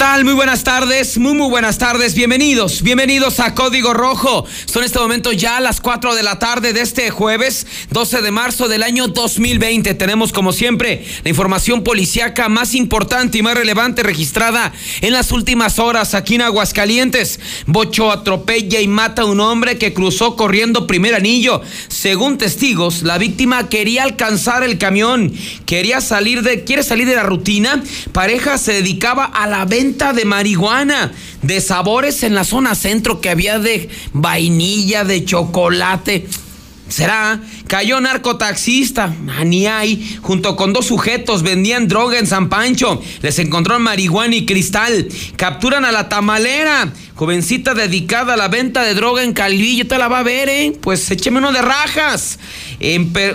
¿Qué tal? Muy buenas tardes, muy muy buenas tardes, bienvenidos, bienvenidos a Código Rojo. Son este momento ya las 4 de la tarde de este jueves 12 de marzo del año 2020. Tenemos como siempre la información policiaca más importante y más relevante registrada en las últimas horas aquí en Aguascalientes. Bocho atropella y mata a un hombre que cruzó corriendo primer anillo. Según testigos, la víctima quería alcanzar el camión, quería salir de, quiere salir de la rutina. Pareja se dedicaba a la venta de marihuana, de sabores en la zona centro que había de vainilla, de chocolate. ¿Será? Cayó narcotaxista, ni hay, junto con dos sujetos, vendían droga en San Pancho. Les encontró marihuana y cristal. Capturan a la tamalera, jovencita dedicada a la venta de droga en Calvillo. Te la va a ver, ¿eh? Pues écheme uno de rajas.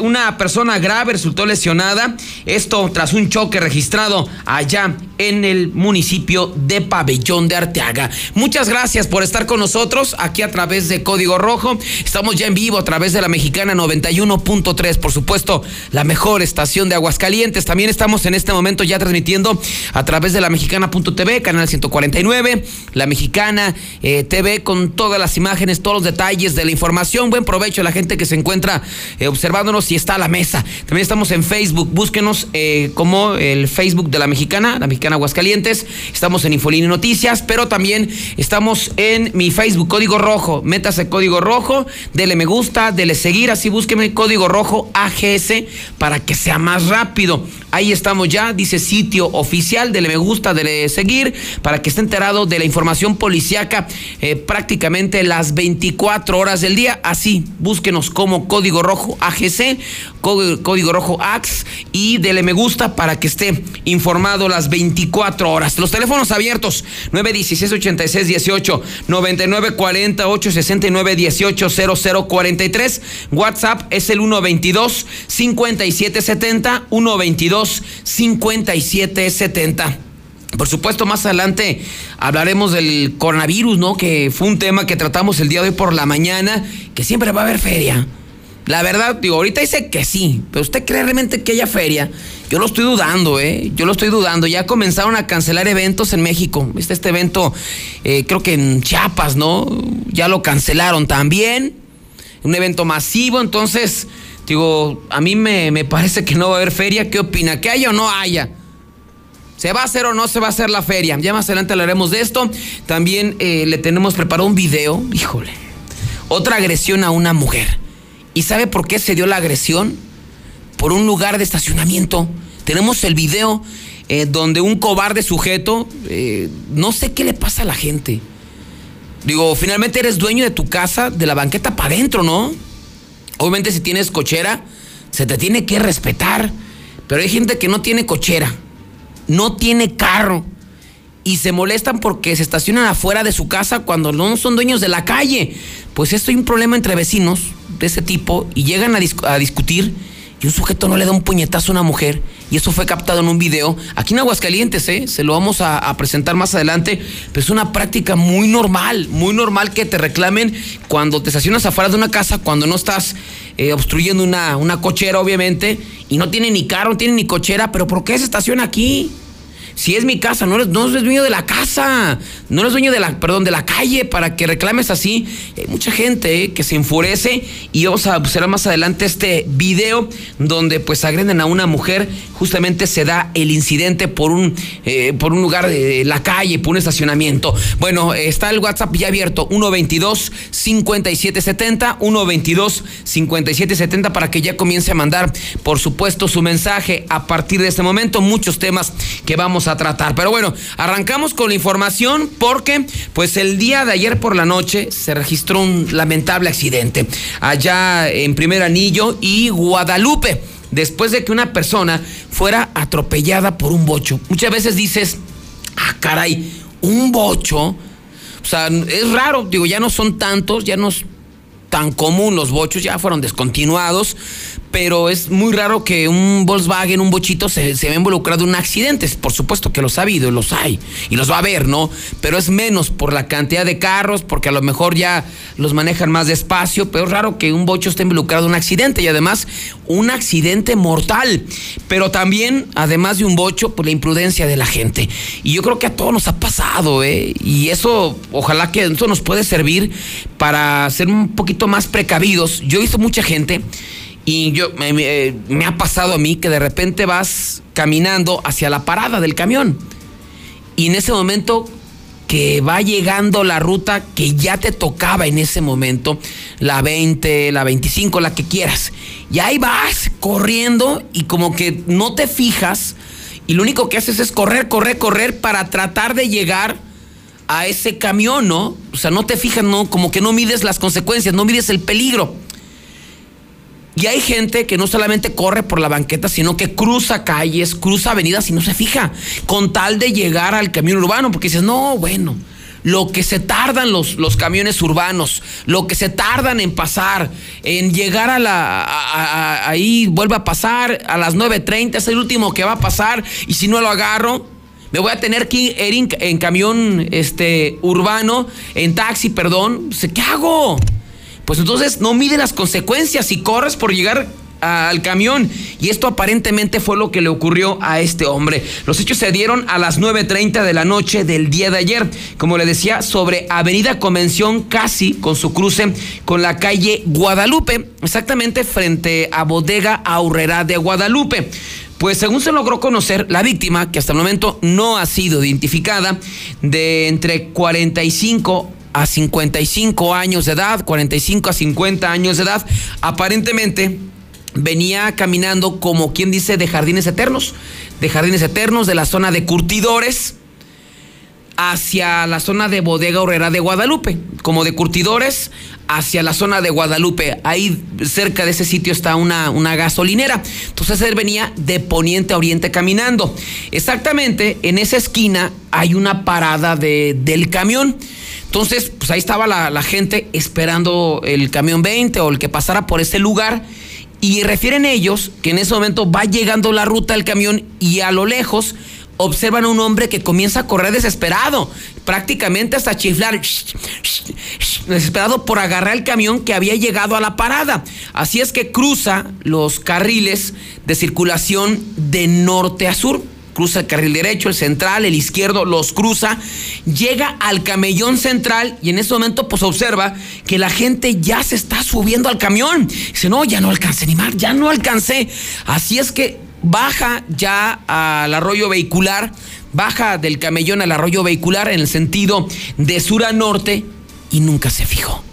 Una persona grave resultó lesionada. Esto tras un choque registrado allá en el municipio de Pabellón de Arteaga. Muchas gracias por estar con nosotros aquí a través de Código Rojo. Estamos ya en vivo a través de la Mexicana 91.3, por supuesto, la mejor estación de Aguascalientes. También estamos en este momento ya transmitiendo a través de la Mexicana.tv, canal 149, la Mexicana eh, TV con todas las imágenes, todos los detalles de la información. Buen provecho a la gente que se encuentra eh, observándonos y está a la mesa. También estamos en Facebook, búsquenos eh, como el Facebook de la Mexicana, la Mexicana en Aguascalientes. Estamos en Infolini Noticias, pero también estamos en mi Facebook, Código Rojo. Métase Código Rojo, dele me gusta, dele seguir, así búsqueme Código Rojo AGS para que sea más rápido. Ahí estamos ya, dice sitio oficial, dele me gusta, dele seguir, para que esté enterado de la información policiaca eh, prácticamente las 24 horas del día. Así, búsquenos como Código Rojo AGC, Código, Rojo AX y dele me gusta para que esté informado las 24 horas. Los teléfonos abiertos 916 86 18 99 48 69 18 00 43. WhatsApp es el 122 57 70 122 5770. Por supuesto, más adelante hablaremos del coronavirus, ¿no? Que fue un tema que tratamos el día de hoy por la mañana, que siempre va a haber feria. La verdad, digo, ahorita dice que sí, pero ¿usted cree realmente que haya feria? Yo lo estoy dudando, ¿eh? Yo lo estoy dudando. Ya comenzaron a cancelar eventos en México. Este, este evento, eh, creo que en Chiapas, ¿no? Ya lo cancelaron también. Un evento masivo, entonces Digo, a mí me, parece que no va a haber feria. ¿Qué opina? ¿Que haya o no haya? ¿Se va a hacer o no se va a hacer la feria? Ya más adelante hablaremos de esto. También eh, le tenemos preparado un video. Híjole. Otra agresión a una mujer. ¿Y sabe por qué se dio la agresión? Por un lugar de estacionamiento. Tenemos el video eh, donde un cobarde sujeto, eh, no sé qué le pasa a la gente. Digo, finalmente eres dueño de tu casa, de la banqueta para adentro, ¿no? Obviamente si tienes cochera, se te tiene que respetar. Pero hay gente que no tiene cochera, no tiene carro y se molestan porque se estacionan afuera de su casa cuando no son dueños de la calle. Pues esto hay un problema entre vecinos de ese tipo y llegan a discutir y un sujeto no le da un puñetazo a una mujer y eso fue captado en un video aquí en Aguascalientes, ¿eh? se lo vamos a, presentar más adelante, pero es una práctica muy normal, muy normal que te reclamen cuando te estacionas afuera de una casa, cuando no estás eh, obstruyendo una, una cochera, obviamente, y no tiene ni carro, no tiene ni cochera, pero ¿por qué se estaciona aquí? Si es mi casa, no eres, no eres dueño de la casa, no eres dueño de la, perdón, de la calle para que reclames así. Hay mucha gente eh, que se enfurece y vamos a observar más adelante este video donde pues agreden a una mujer. Justamente se da el incidente por un, eh, por un lugar de la calle, por un estacionamiento. Bueno, está el WhatsApp ya abierto, 122 5770, 122 5770 para que ya comience a mandar, por supuesto, su mensaje a partir de este momento. Muchos temas que vamos a tratar. Pero bueno, arrancamos con la información porque pues el día de ayer por la noche se registró un lamentable accidente allá en Primer Anillo y Guadalupe después de que una persona fuera atropellada por un bocho. Muchas veces dices, ah, caray, un bocho. O sea, es raro, digo, ya no son tantos, ya no es tan común los bochos, ya fueron descontinuados, pero es muy raro que un Volkswagen, un bochito, se, se vea involucrado en un accidente. Por supuesto que los ha habido los hay, y los va a haber, ¿no? Pero es menos por la cantidad de carros, porque a lo mejor ya los manejan más despacio, pero es raro que un bocho esté involucrado en un accidente y además un accidente mortal. Pero también, además de un bocho, pues la imprudencia de la gente. Y yo creo que a todos nos ha pasado, ¿eh? Y eso, ojalá que eso nos puede servir para ser un poquito más precavidos. Yo he visto mucha gente y yo me, ha pasado a mí que de repente vas caminando hacia la parada del camión y en ese momento que va llegando la ruta que ya te tocaba en ese momento, la 20, la 25, la que quieras. Y ahí vas corriendo y como que no te fijas y lo único que haces es correr, correr, correr para tratar de llegar a ese camión, ¿no? O sea, no te fijas, no, como que no mides las consecuencias, no mides el peligro. Y hay gente que no solamente corre por la banqueta, sino que cruza calles, cruza avenidas y no se fija, con tal de llegar al camión urbano, porque dices, no, bueno, lo que se tardan los, camiones urbanos, lo que se tardan en pasar, en llegar a la, ahí vuelve a pasar a las 9.30, es el último que va a pasar, y si no lo agarro, me voy a tener que ir en, camión este, urbano, en taxi, perdón, ¿qué hago? Pues entonces no mide las consecuencias y corres por llegar al camión. Y esto aparentemente fue lo que le ocurrió a este hombre. Los hechos se dieron a las 9.30 de la noche del día de ayer. Como le decía, sobre Avenida Convención, casi con su cruce con la calle Guadalupe, exactamente frente a Bodega Aurrera de Guadalupe. Pues según se logró conocer, la víctima, que hasta el momento no ha sido identificada, de entre 45 a 55 años de edad, 45 a 50 años de edad, aparentemente venía caminando como quien dice de jardines eternos, de jardines eternos, de la zona de curtidores hacia la zona de bodega horrera de Guadalupe, como de curtidores hacia la zona de Guadalupe. Ahí cerca de ese sitio está una, una gasolinera. Entonces él venía de poniente a oriente caminando. Exactamente en esa esquina hay una parada de, del camión. Entonces, pues ahí estaba la, gente esperando el camión 20 o el que pasara por ese lugar. Y refieren ellos que en ese momento va llegando la ruta del camión y a lo lejos observan a un hombre que comienza a correr desesperado, prácticamente hasta chiflar, desesperado por agarrar el camión que había llegado a la parada. Así es que cruza los carriles de circulación de norte a sur cruza el carril derecho, el central, el izquierdo, los cruza, llega al camellón central y en ese momento pues observa que la gente ya se está subiendo al camión. Dice, no, ya no alcancé ni más, ya no alcancé. Así es que baja ya al arroyo vehicular, baja del camellón al arroyo vehicular en el sentido de sur a norte y nunca se fijó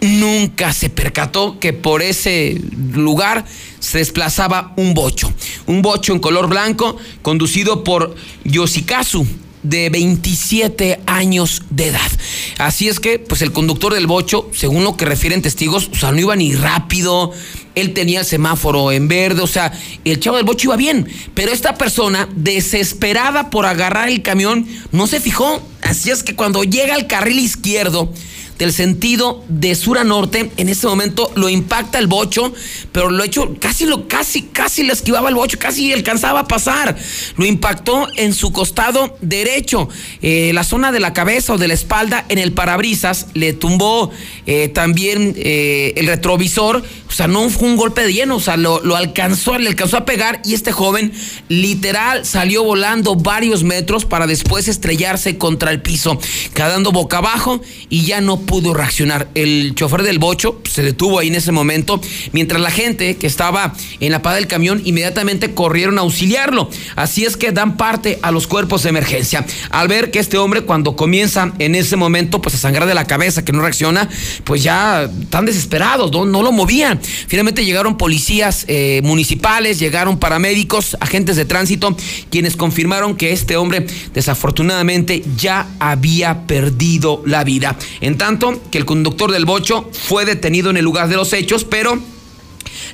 nunca se percató que por ese lugar se desplazaba un bocho. Un bocho en color blanco conducido por Yoshikazu de 27 años de edad. Así es que, pues el conductor del bocho, según lo que refieren testigos, o sea, no iba ni rápido, él tenía el semáforo en verde, o sea, el chavo del bocho iba bien, pero esta persona, desesperada por agarrar el camión, no se fijó. Así es que cuando llega al carril izquierdo, del sentido de sur a norte. En ese momento lo impacta el bocho, pero lo hecho, casi lo, casi, casi le esquivaba el bocho, casi alcanzaba a pasar. Lo impactó en su costado derecho, eh, la zona de la cabeza o de la espalda, en el parabrisas, le tumbó eh, también eh, el retrovisor. O sea, no fue un golpe de lleno, o sea, lo, lo alcanzó, le alcanzó a pegar y este joven literal salió volando varios metros para después estrellarse contra el piso, quedando boca abajo y ya no pudo reaccionar. El chofer del bocho se detuvo ahí en ese momento, mientras la gente que estaba en la parada del camión inmediatamente corrieron a auxiliarlo. Así es que dan parte a los cuerpos de emergencia. Al ver que este hombre cuando comienza en ese momento pues a sangrar de la cabeza, que no reacciona, pues ya están desesperados, no, no lo movían. Finalmente llegaron policías eh, municipales, llegaron paramédicos, agentes de tránsito, quienes confirmaron que este hombre desafortunadamente ya había perdido la vida. En tanto, que el conductor del bocho fue detenido en el lugar de los hechos, pero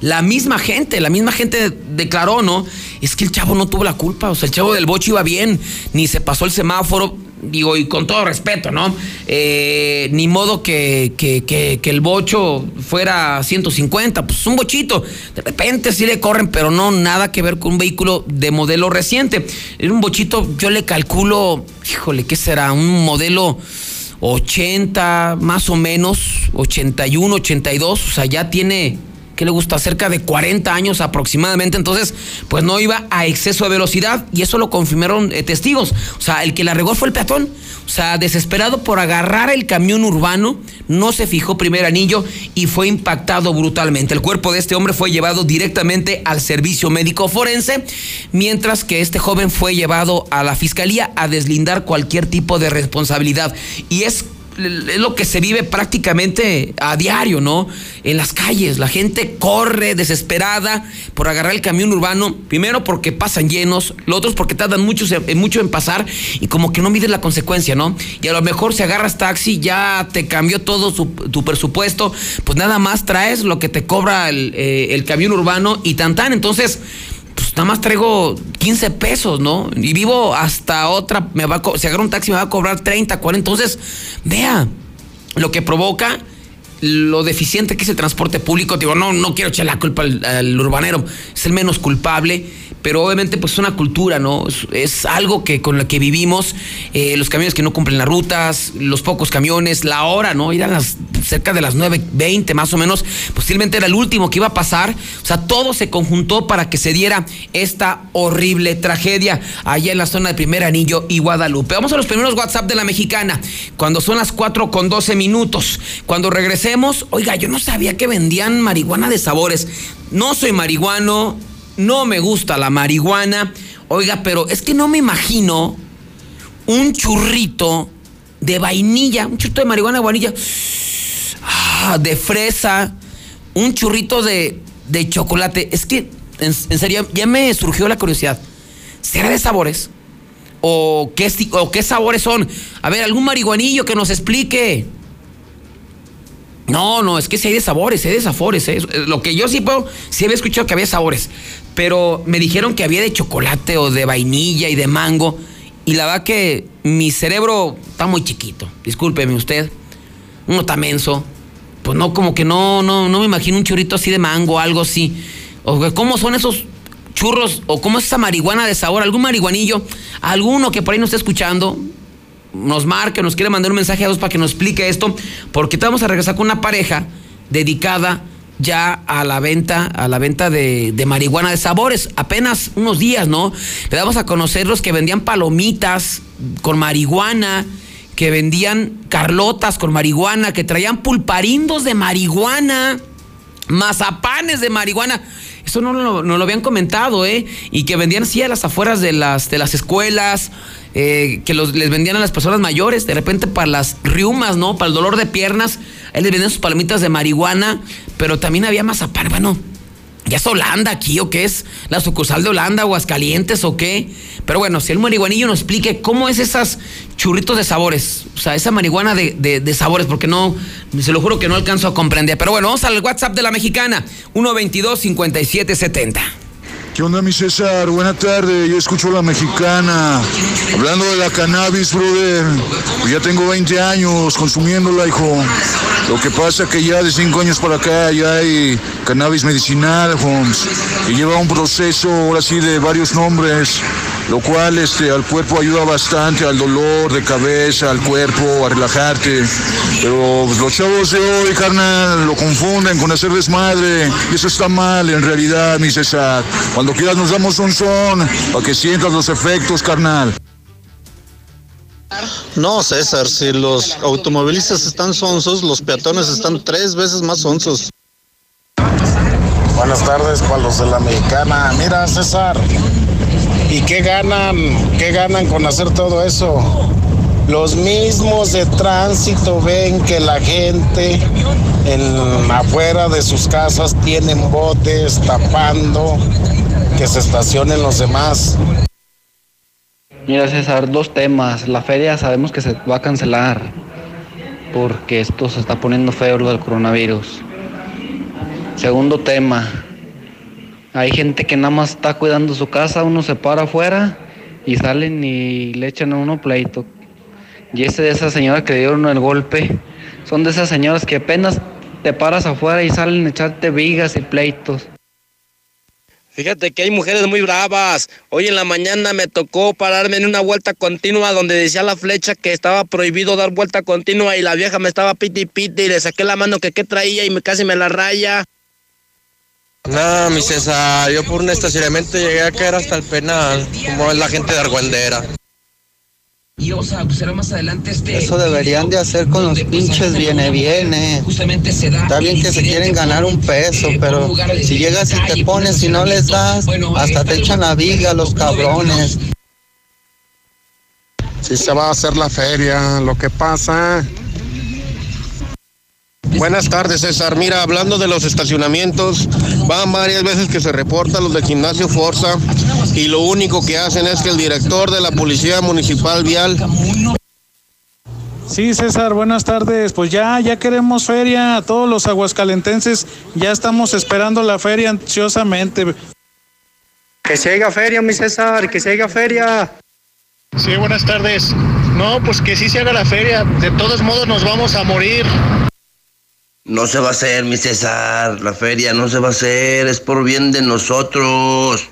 la misma gente, la misma gente declaró, ¿no? Es que el chavo no tuvo la culpa, o sea, el chavo del bocho iba bien, ni se pasó el semáforo, digo, y con todo respeto, ¿no? Eh, ni modo que, que, el bocho fuera 150, pues un bochito. De repente sí le corren, pero no nada que ver con un vehículo de modelo reciente. En un bochito yo le calculo, híjole, ¿qué será? Un modelo 80, más o menos, 81, 82, o sea, ya tiene que le gusta cerca de 40 años aproximadamente, entonces pues no iba a exceso de velocidad y eso lo confirmaron eh, testigos. O sea, el que la regó fue el peatón. O sea, desesperado por agarrar el camión urbano, no se fijó primer anillo y fue impactado brutalmente. El cuerpo de este hombre fue llevado directamente al servicio médico forense, mientras que este joven fue llevado a la fiscalía a deslindar cualquier tipo de responsabilidad. Y es es lo que se vive prácticamente a diario, ¿no? En las calles, la gente corre desesperada por agarrar el camión urbano, primero porque pasan llenos, lo otro porque tardan mucho, mucho en pasar y como que no mides la consecuencia, ¿no? Y a lo mejor si agarras taxi ya te cambió todo tu presupuesto, pues nada más traes lo que te cobra el, eh, el camión urbano y tan tan, entonces pues nada más traigo 15 pesos, ¿no? Y vivo hasta otra, me va a, si agarro un taxi me va a cobrar 30, 40. Entonces, vea, lo que provoca lo deficiente que es el transporte público. Digo, no, no quiero echar la culpa al urbanero, es el menos culpable pero obviamente pues es una cultura, ¿no? Es, algo que con lo que vivimos, eh, los camiones que no cumplen las rutas, los pocos camiones, la hora, ¿no? Ir a las cerca de las 9.20 más o menos, posiblemente era el último que iba a pasar, o sea, todo se conjuntó para que se diera esta horrible tragedia allá en la zona de Primer Anillo y Guadalupe. Vamos a los primeros WhatsApp de la mexicana, cuando son las 4 con 12 minutos. Cuando regresemos, oiga, yo no sabía que vendían marihuana de sabores. No soy marihuano, no me gusta la marihuana. Oiga, pero es que no me imagino un churrito de vainilla, un churrito de marihuana de vainilla, ah, de fresa, un churrito de, de chocolate. Es que, en, serio, ya me surgió la curiosidad. ¿Será de sabores? ¿O qué, ¿O qué sabores son? A ver, algún marihuanillo que nos explique. No, no, es que si hay de sabores, hay de sabores. ¿eh? Lo que yo sí puedo, sí había escuchado que había sabores, pero me dijeron que había de chocolate o de vainilla y de mango. Y la verdad que mi cerebro está muy chiquito. Discúlpeme usted. Uno está menso. Pues no, como que no, no, no me imagino un churrito así de mango, algo así. O cómo son esos churros, o cómo es esa marihuana de sabor, algún marihuanillo, alguno que por ahí no esté escuchando, nos marque, nos quiere mandar un mensaje a dos para que nos explique esto, porque te vamos a regresar con una pareja dedicada ya a la venta, a la venta de, marihuana de sabores. Apenas unos días, ¿no? Le damos a conocer los que vendían palomitas con marihuana, que vendían carlotas con marihuana, que traían pulparindos de marihuana, mazapanes de marihuana. Eso no, no, lo habían comentado, ¿eh? Y que vendían así a las afueras de las, de las escuelas, eh, que los, les vendían a las personas mayores, de repente para las riumas, ¿no? Para el dolor de piernas, él les vendían sus palomitas de marihuana, pero también había mazapán, bueno, ¿Ya es Holanda aquí o qué es? ¿La sucursal de Holanda, Aguascalientes o qué? Pero bueno, si el marihuanillo nos explique cómo es esas churritos de sabores, o sea, esa marihuana de, de, sabores, porque no, se lo juro que no alcanzo a comprender. Pero bueno, vamos al WhatsApp de la mexicana, 122-5770. ¿Qué onda, mi César? Buena tarde, yo escucho la mexicana. Hablando de la cannabis, brother. Pues ya tengo 20 años consumiéndola, hijo. Lo que pasa que ya de 5 años para acá ya hay cannabis medicinal, Holmes. Y lleva un proceso, ahora sí, de varios nombres lo cual este, al cuerpo ayuda bastante, al dolor de cabeza, al cuerpo, a relajarte. Pero pues, los chavos de hoy, carnal, lo confunden con hacer desmadre. Y eso está mal en realidad, mi César. Cuando quieras nos damos un son para que sientas los efectos, carnal. No, César, si los automovilistas están sonsos, los peatones están tres veces más sonsos. Buenas tardes para los de la mexicana. Mira, César, ¿Y qué ganan? ¿Qué ganan con hacer todo eso? Los mismos de tránsito ven que la gente en, afuera de sus casas tienen botes tapando que se estacionen los demás. Mira César, dos temas. La feria sabemos que se va a cancelar porque esto se está poniendo feo lo del coronavirus. Segundo tema, hay gente que nada más está cuidando su casa, uno se para afuera y salen y le echan a uno pleito. Y ese de esa señora que le dieron el golpe, son de esas señoras que apenas te paras afuera y salen a echarte vigas y pleitos. Fíjate que hay mujeres muy bravas. Hoy en la mañana me tocó pararme en una vuelta continua donde decía la flecha que estaba prohibido dar vuelta continua y la vieja me estaba piti piti y le saqué la mano que qué traía y casi me la raya. No, mi César, yo por un estacionamiento llegué a caer hasta el penal, como es la gente de Argüendera. Y vamos a observar más adelante este. Eso deberían de hacer con los pinches viene viene. Justamente se da. Está bien que se quieren ganar un peso, pero si llegas y te pones y no les das, hasta te echan la viga los cabrones. Sí se va a hacer la feria, lo que pasa. Buenas tardes, César. Mira, hablando de los estacionamientos, van varias veces que se reportan los del gimnasio Forza y lo único que hacen es que el director de la Policía Municipal Vial Sí, César, buenas tardes. Pues ya, ya queremos feria. Todos los aguascalentenses ya estamos esperando la feria ansiosamente. Que se haga feria, mi César, que se haga feria. Sí, buenas tardes. No, pues que sí se haga la feria. De todos modos nos vamos a morir. No se va a hacer, mi César. La feria no se va a hacer. Es por bien de nosotros.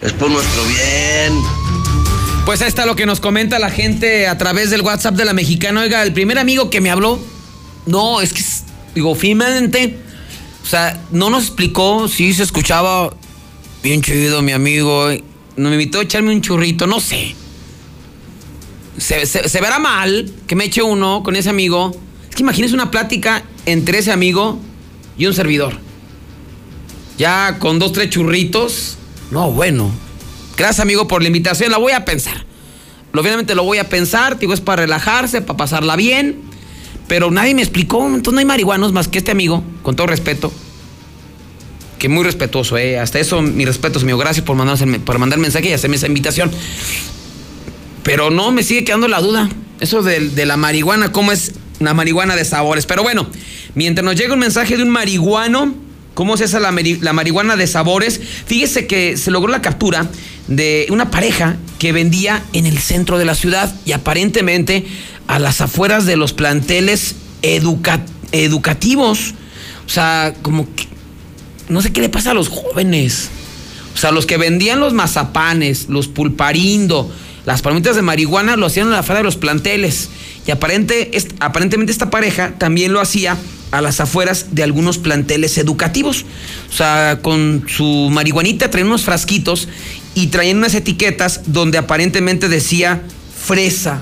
Es por nuestro bien. Pues ahí está lo que nos comenta la gente a través del WhatsApp de la mexicana. Oiga, el primer amigo que me habló, no, es que, digo, finalmente, o sea, no nos explicó si se escuchaba bien chido, mi amigo. Me invitó a echarme un churrito, no sé. Se, se- se verá mal que me eche uno con ese amigo. Es que imagínese una plática entre ese amigo y un servidor. Ya con dos, tres churritos. No, bueno. Gracias, amigo, por la invitación. La voy a pensar. Obviamente lo voy a pensar. Digo, es para relajarse, para pasarla bien. Pero nadie me explicó. Entonces no hay marihuanos más que este amigo, con todo respeto. Que muy respetuoso, ¿eh? Hasta eso, mi respeto, amigo. Gracias por, mandarse- por mandar mensaje y hacerme esa invitación. Pero no, me sigue quedando la duda. Eso de la marihuana, ¿cómo es una marihuana de sabores? Pero bueno, mientras nos llega un mensaje de un marihuano, ¿cómo es esa la, mari- la marihuana de sabores? Fíjese que se logró la captura de una pareja que vendía en el centro de la ciudad y aparentemente a las afueras de los planteles educa- educativos. O sea, como que no sé qué le pasa a los jóvenes. O sea, los que vendían los mazapanes, los pulparindo, las palomitas de marihuana lo hacían a la afuera de los planteles. Y aparente, aparentemente esta pareja también lo hacía a las afueras de algunos planteles educativos. O sea, con su marihuanita traían unos frasquitos y traían unas etiquetas donde aparentemente decía fresa.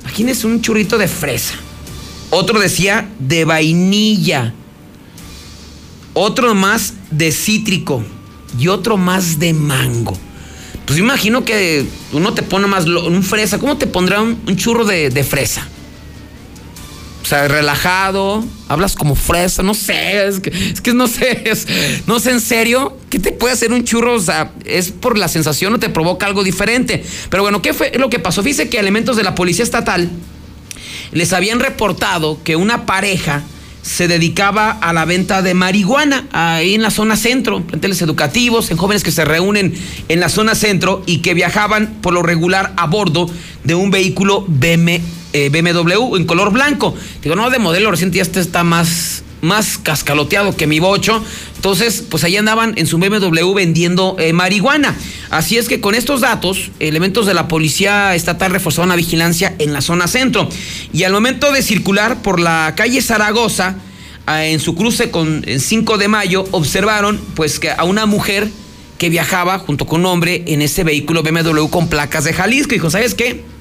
Imagínense un churrito de fresa. Otro decía de vainilla otro más de cítrico y otro más de mango. Pues imagino que uno te pone más un fresa. ¿Cómo te pondrá un, churro de fresa? O sea, relajado, hablas como fresa, no sé, es que, es que no sé, no sé en serio, ¿qué te puede hacer un churro? O sea, es por la sensación o te provoca algo diferente. Pero bueno, ¿qué fue lo que pasó? Fíjese que elementos de la policía estatal les habían reportado que una pareja se dedicaba a la venta de marihuana ahí en la zona centro, planteles educativos, en jóvenes que se reúnen en la zona centro y que viajaban por lo regular a bordo de un vehículo BM, eh, BMW en color blanco. Digo, no, de modelo reciente ya este está más, más cascaloteado que mi bocho. Entonces, pues ahí andaban en su BMW vendiendo eh, marihuana. Así es que con estos datos, elementos de la policía estatal reforzaron la vigilancia en la zona centro. Y al momento de circular por la calle Zaragoza, ah, en su cruce con el 5 de mayo, observaron pues que a una mujer que viajaba junto con un hombre en ese vehículo BMW con placas de Jalisco. Dijo, ¿sabes qué?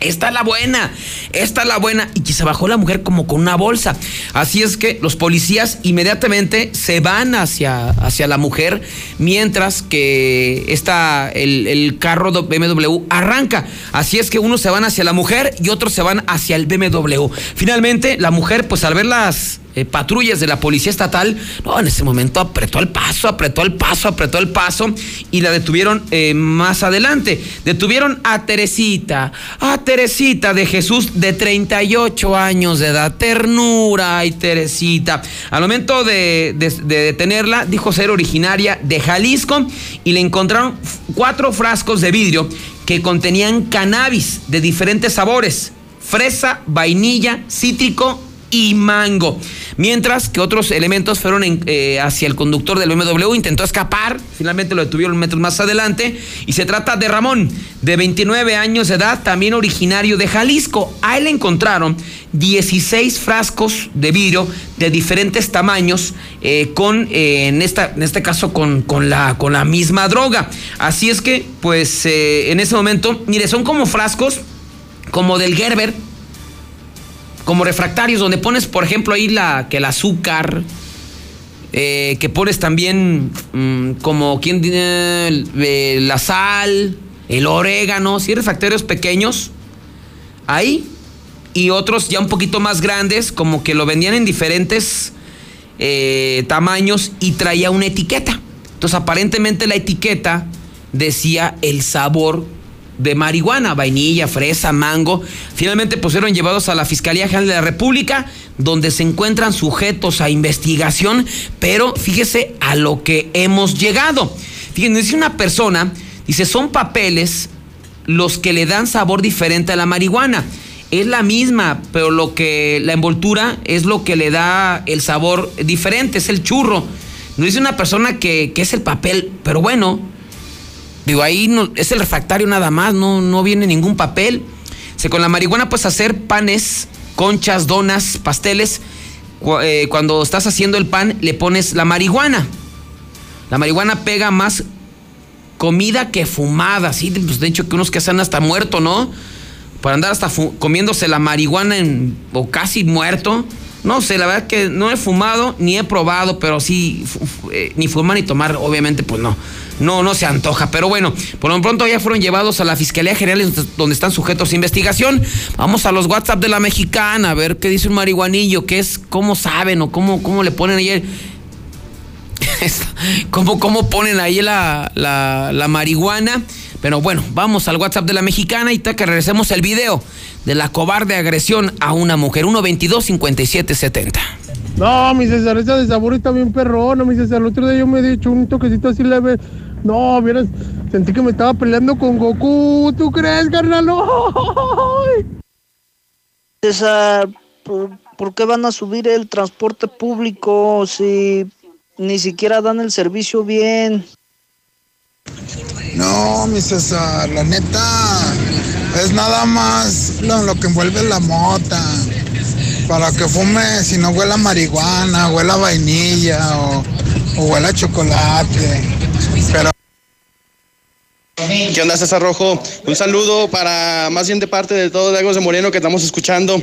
Esta es la buena, esta es la buena. Y que se bajó la mujer como con una bolsa. Así es que los policías inmediatamente se van hacia, hacia la mujer, mientras que está el, el carro BMW arranca. Así es que unos se van hacia la mujer y otros se van hacia el BMW. Finalmente, la mujer, pues al ver las eh, patrullas de la policía estatal, no, en ese momento apretó el paso, apretó el paso, apretó el paso y la detuvieron eh, más adelante. Detuvieron a Teresita, a Teresita de Jesús de 38 años de edad. Ternura, ay Teresita. Al momento de, de- de detenerla, dijo ser originaria de Jalisco y le encontraron cuatro frascos de vidrio que contenían cannabis de diferentes sabores fresa, vainilla, cítrico y mango. Mientras que otros elementos fueron eh, hacia el conductor del BMW, intentó escapar, finalmente lo detuvieron metros más adelante, y se trata de Ramón, de 29 años de edad, también originario de Jalisco. A él encontraron 16 frascos de vidrio de diferentes tamaños, eh, con, eh, en, esta, en este caso, con, con, la, con la misma droga. Así es que, pues, en ese momento, mire, son como frascos, como del Gerber, como refractarios, donde pones, por ejemplo, ahí la, que el azúcar, eh, que pones también mm, como quien eh, la sal, el orégano, sí, refractarios pequeños, ahí, y otros ya un poquito más grandes, como que lo vendían en diferentes eh, tamaños y traía una etiqueta. Entonces, aparentemente la etiqueta decía el sabor de marihuana, vainilla, fresa, mango. Finalmente pues fueron llevados a la Fiscalía General de la República, donde se encuentran sujetos a investigación, pero fíjese a lo que hemos llegado. Fíjense, dice una persona, dice, son papeles los que le dan sabor diferente a la marihuana. Es la misma, pero lo que la envoltura es lo que le da el sabor diferente, es el churro. Nos dice una persona que, que es el papel, pero bueno, Digo, ahí no, es el refractario nada más, no, no viene ningún papel. Se, con la marihuana puedes hacer panes, conchas, donas, pasteles. Eh, cuando estás haciendo el pan, le pones la marihuana. La marihuana pega más comida que fumada, sí, pues de hecho que unos que hacen hasta muerto, ¿no? Para andar hasta comiéndose la marihuana en, o casi muerto. No sé, la verdad que no he fumado ni he probado, pero sí, eh, ni fumar ni tomar, obviamente, pues no no, no se antoja. Pero bueno, por lo pronto ya fueron llevados a la Fiscalía General donde están sujetos a investigación. Vamos a los WhatsApp de la mexicana a ver qué dice un marihuanillo, qué es, cómo saben o cómo, cómo le ponen ahí. ¿Cómo, ¿Cómo ponen ahí la, la, marihuana? Pero bueno, vamos al WhatsApp de la mexicana y que regresemos el video de la cobarde agresión a una mujer. 122-5770. No, mi César, esa de sabor está bien perrona, mi César. El otro día yo me he dicho un toquecito así leve no, vieras, sentí que me estaba peleando con Goku. ¿Tú crees, carnal? César, ¿por, qué van a subir el transporte público si ni siquiera dan el servicio bien? No, mi César, la neta, es nada más lo, que envuelve la mota. Para que fume, si no huela marihuana, huela vainilla o, o huela chocolate. Pero ¿Qué onda, César Rojo? Un saludo para más bien de parte de todo Lagos de Moreno que estamos escuchando.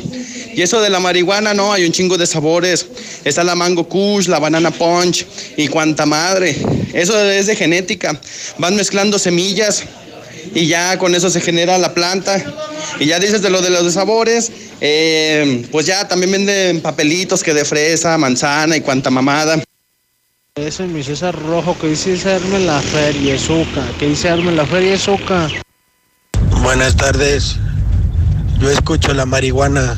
Y eso de la marihuana, no, hay un chingo de sabores. Está la mango kush, la banana punch y cuanta madre. Eso es de genética. Van mezclando semillas y ya con eso se genera la planta. Y ya dices de lo de los de sabores, eh, pues ya también venden papelitos que de fresa, manzana y cuanta mamada. Ese es mi César Rojo que dice arme la feria, Soca. Que dice arme la feria, Soca. Buenas tardes. Yo escucho la marihuana.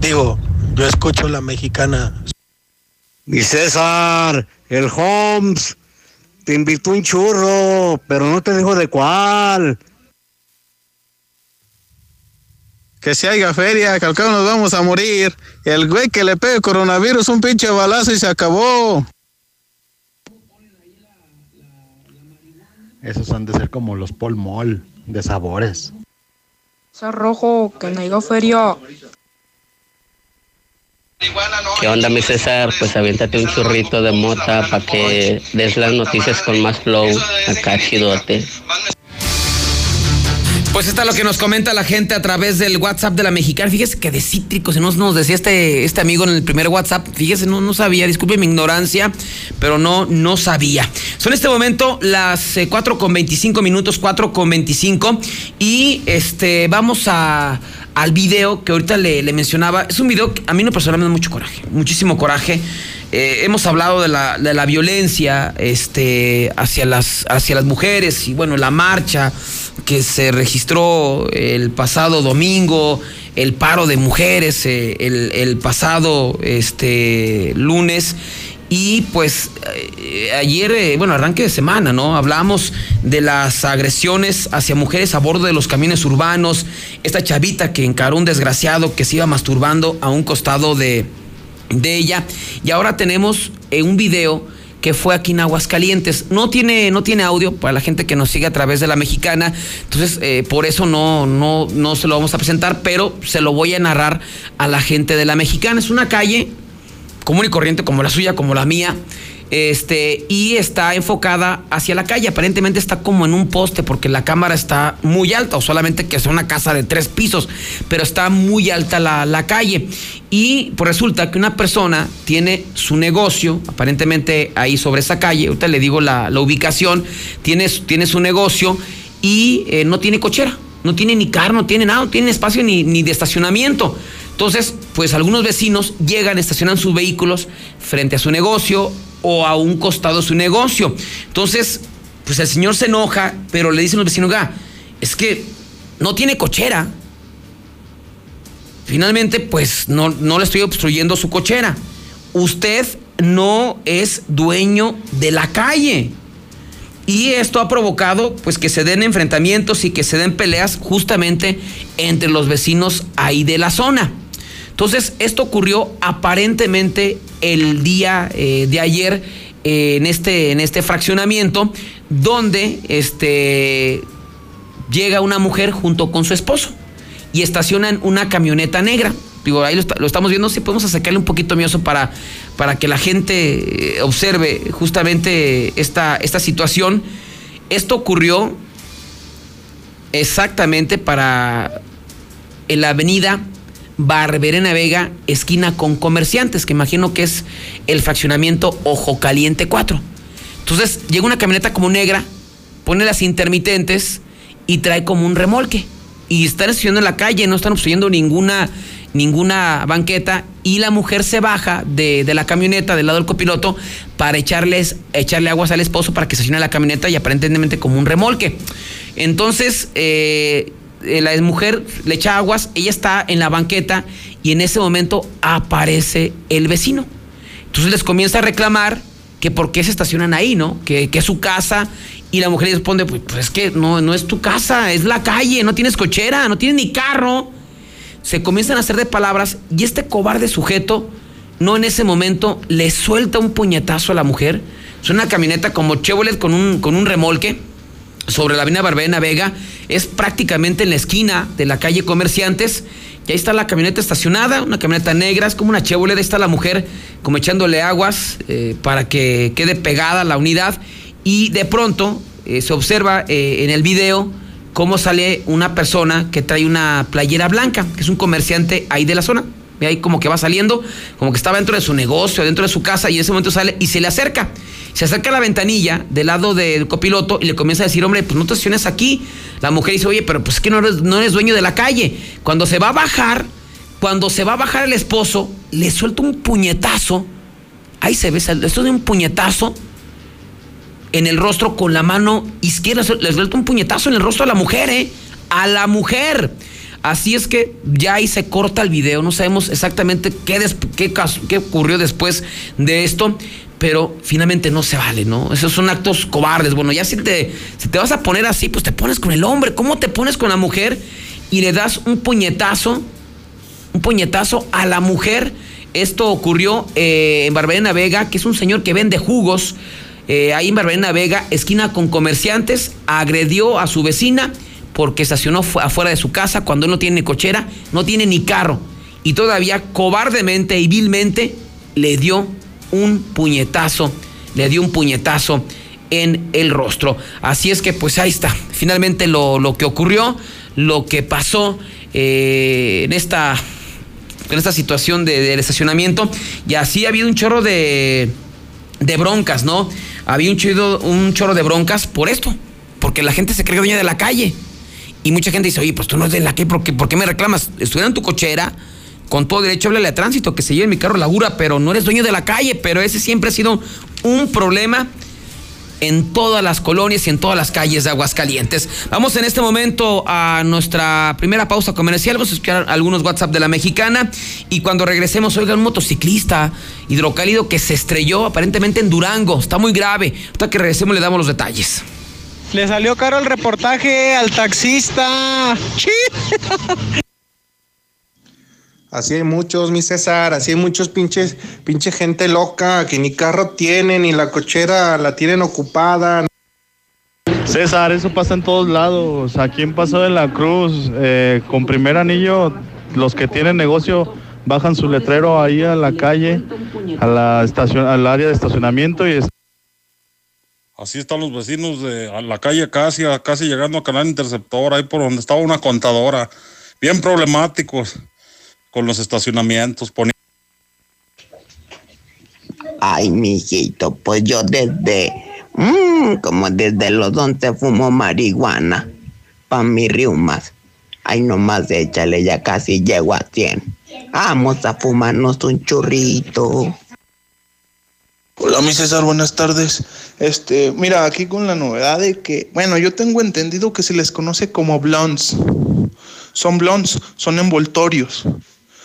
Digo, yo escucho la mexicana. Mi César, el Holmes, te invitó un churro, pero no te dijo de cuál. Que si haya feria, que al cabo nos vamos a morir. El güey que le pegue coronavirus un pinche balazo y se acabó. Esos han de ser como los polmol de sabores. Esa rojo, que no feria. ¿Qué onda, mi César? Pues aviéntate un churrito de mota para que des las noticias con más flow acá chidote. Pues está lo que nos comenta la gente a través del WhatsApp de la mexicana. Fíjese que de cítricos, nos, nos decía este, este amigo en el primer WhatsApp. Fíjese, no, no sabía, disculpe mi ignorancia, pero no, no sabía. Son en este momento las 4 eh, con 25 minutos, 4 con 25. Y este, vamos a, al video que ahorita le, mencionaba. Es un video que a mí no personalmente me da mucho coraje, muchísimo coraje. Eh, hemos hablado de la, de la violencia este, hacia, las, hacia las mujeres y bueno, la marcha que se registró el pasado domingo, el paro de mujeres eh, el, pasado este, lunes. Y pues eh, ayer, eh, bueno, arranque de semana, ¿no? Hablamos de las agresiones hacia mujeres a bordo de los camiones urbanos, esta chavita que encaró un desgraciado que se iba masturbando a un costado de, de ella. Y ahora tenemos un video que fue aquí en Aguascalientes. No tiene, no tiene audio para la gente que nos sigue a través de la mexicana, entonces eh, por eso no, no, no se lo vamos a presentar, pero se lo voy a narrar a la gente de la mexicana. Es una calle común y corriente como la suya, como la mía. Este, y está enfocada hacia la calle. Aparentemente está como en un poste porque la cámara está muy alta, o solamente que es una casa de tres pisos, pero está muy alta la, la calle. Y pues resulta que una persona tiene su negocio, aparentemente ahí sobre esa calle, ahorita le digo la, la ubicación, tiene, tiene su negocio y eh, no tiene cochera, no tiene ni carro, no tiene nada, no tiene espacio ni, ni de estacionamiento. Entonces, pues algunos vecinos llegan, estacionan sus vehículos frente a su negocio o a un costado de su negocio. Entonces, pues el señor se enoja, pero le dicen los vecinos, "Ga, es que no tiene cochera. Finalmente, pues no, no le estoy obstruyendo su cochera. Usted no es dueño de la calle. Y esto ha provocado pues que se den enfrentamientos y que se den peleas justamente entre los vecinos ahí de la zona. Entonces, esto ocurrió aparentemente el día eh, de ayer eh, en, este, en este fraccionamiento, donde este, llega una mujer junto con su esposo y estacionan una camioneta negra. Digo, ahí lo, estamos viendo, si podemos acercarle un poquito mioso para, para que la gente eh, observe justamente esta, esta situación. Esto ocurrió exactamente para en la avenida Barberena Vega, esquina con comerciantes, que imagino que es el fraccionamiento Ojo Caliente 4. Entonces llega una camioneta como negra, pone las intermitentes y trae como un remolque. Y están estacionando en la calle, no están obstruyendo ninguna, ninguna banqueta. Y la mujer se baja de, de la camioneta del lado del copiloto para echarles, echarle aguas al esposo para que estacione la camioneta y aparentemente como un remolque. Entonces, eh, la mujer le echa aguas, ella está en la banqueta y en ese momento aparece el vecino. Entonces les comienza a reclamar que por qué se estacionan ahí, ¿no? Que, que es su casa. Y la mujer responde, pues, pues es que no, no es tu casa, es la calle, no tienes cochera, no tienes ni carro. Se comienzan a hacer de palabras y este cobarde sujeto, no en ese momento, le suelta un puñetazo a la mujer. Es una camioneta como Chevrolet con un, con un remolque sobre la avenida Barbena Vega, es prácticamente en la esquina de la calle Comerciantes. Y ahí está la camioneta estacionada, una camioneta negra, es como una Chevrolet. Ahí está la mujer como echándole aguas eh, para que quede pegada la unidad. Y de pronto eh, se observa eh, en el video cómo sale una persona que trae una playera blanca, que es un comerciante ahí de la zona. Ve ahí como que va saliendo, como que estaba dentro de su negocio, dentro de su casa, y en ese momento sale y se le acerca. Se acerca a la ventanilla del lado del copiloto y le comienza a decir, hombre, pues no te estaciones aquí. La mujer dice, oye, pero pues es que no eres, no eres dueño de la calle. Cuando se va a bajar, cuando se va a bajar el esposo, le suelta un puñetazo. Ahí se ve, esto de un puñetazo en el rostro con la mano izquierda. Le suelta un puñetazo en el rostro a la mujer, ¿eh? A la mujer. Así es que ya ahí se corta el video. No sabemos exactamente qué, qué, qué ocurrió después de esto. Pero finalmente no se vale, ¿no? Esos son actos cobardes. Bueno, ya si te, si te vas a poner así, pues te pones con el hombre. ¿Cómo te pones con la mujer? Y le das un puñetazo un puñetazo a la mujer. Esto ocurrió eh, en Barberena Vega, que es un señor que vende jugos. eh, ahí en Barberena Vega, esquina con comerciantes, agredió a su vecina porque estacionó fu- afuera de su casa cuando no tiene cochera, no tiene ni carro. Y todavía cobardemente y vilmente le dio un puñetazo, le dio un puñetazo en el rostro. Así es que pues ahí está, finalmente lo, lo que ocurrió, lo que pasó eh, en esta en esta situación de- del estacionamiento. Y así ha habido un chorro de, de broncas, ¿no? Había un, chido, un chorro de broncas por esto, porque la gente se cree dueña de la calle. Y mucha gente dice, oye, pues tú no eres de la calle, ¿por qué, por qué me reclamas? Estuviera en tu cochera, con todo derecho, háblale a tránsito, que se lleve mi carro la gura, pero no eres dueño de la calle, pero ese siempre ha sido un problema en todas las colonias y en todas las calles de Aguascalientes. Vamos en este momento a nuestra primera pausa comercial. Vamos a escuchar algunos WhatsApp de la mexicana. Y cuando regresemos, oiga, un motociclista hidrocálido que se estrelló aparentemente en Durango. Está muy grave. Hasta que regresemos le damos los detalles. Le salió caro el reportaje al taxista. Así hay muchos, mi César, así hay muchos pinches, pinche gente loca que ni carro tienen, ni la cochera la tienen ocupada. César, eso pasa en todos lados. Aquí en Paso de la Cruz, eh, con primer anillo, los que tienen negocio bajan su letrero ahí a la calle, a la estación, al área de estacionamiento y es- Así están los vecinos de a la calle casi, casi llegando a Canal Interceptor, ahí por donde estaba una contadora. Bien problemáticos con los estacionamientos. poni- Ay, mijito, pues yo desde, mm, como desde los 11 fumo marihuana pa' mis riumas. Ay, nomás échale, ya casi llego a 100. Vamos a fumarnos un churrito. Hola, mi César, buenas tardes. Este, mira, aquí con la novedad de que, bueno, yo tengo entendido que se les conoce como blondes. Son blondes, son envoltorios.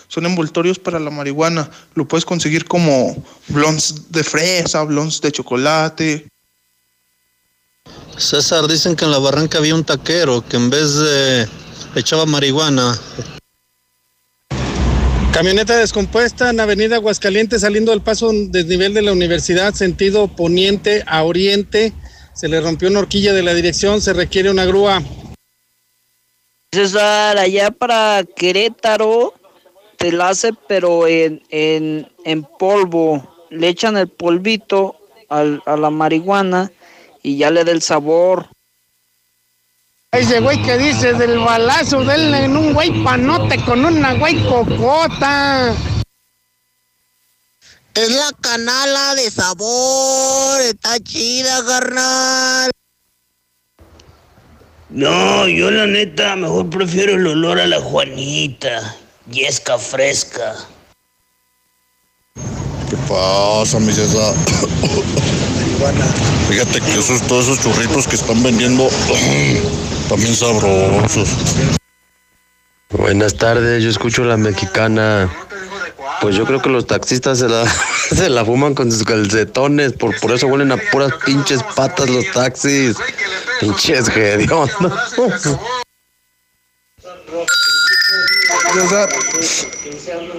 Son envoltorios para la marihuana. Lo puedes conseguir como blondes de fresa, blondes de chocolate. César, dicen que en la barranca había un taquero que en vez de echaba marihuana. Camioneta descompuesta en Avenida Aguascalientes saliendo del paso desnivel de la universidad, sentido poniente a oriente. Se le rompió una horquilla de la dirección, se requiere una grúa. César, allá para Querétaro te la hace, pero en, en, en polvo. Le echan el polvito al- a la marihuana y ya le da el sabor. Ese güey que dice del balazo, denle en un güey panote con una güey cocota. Es la canala de sabor, está chida, carnal. No, yo la neta mejor prefiero el olor a la Juanita. Yesca fresca. ¿Qué pasa, mi César? Fíjate que esos, todos esos churritos que están vendiendo también sabrosos. Buenas tardes, yo escucho la mexicana. Pues yo creo que los taxistas se la, se la fuman con sus calcetones, por, por eso huelen a puras pinches patas los taxis. Pinches hediondos. César.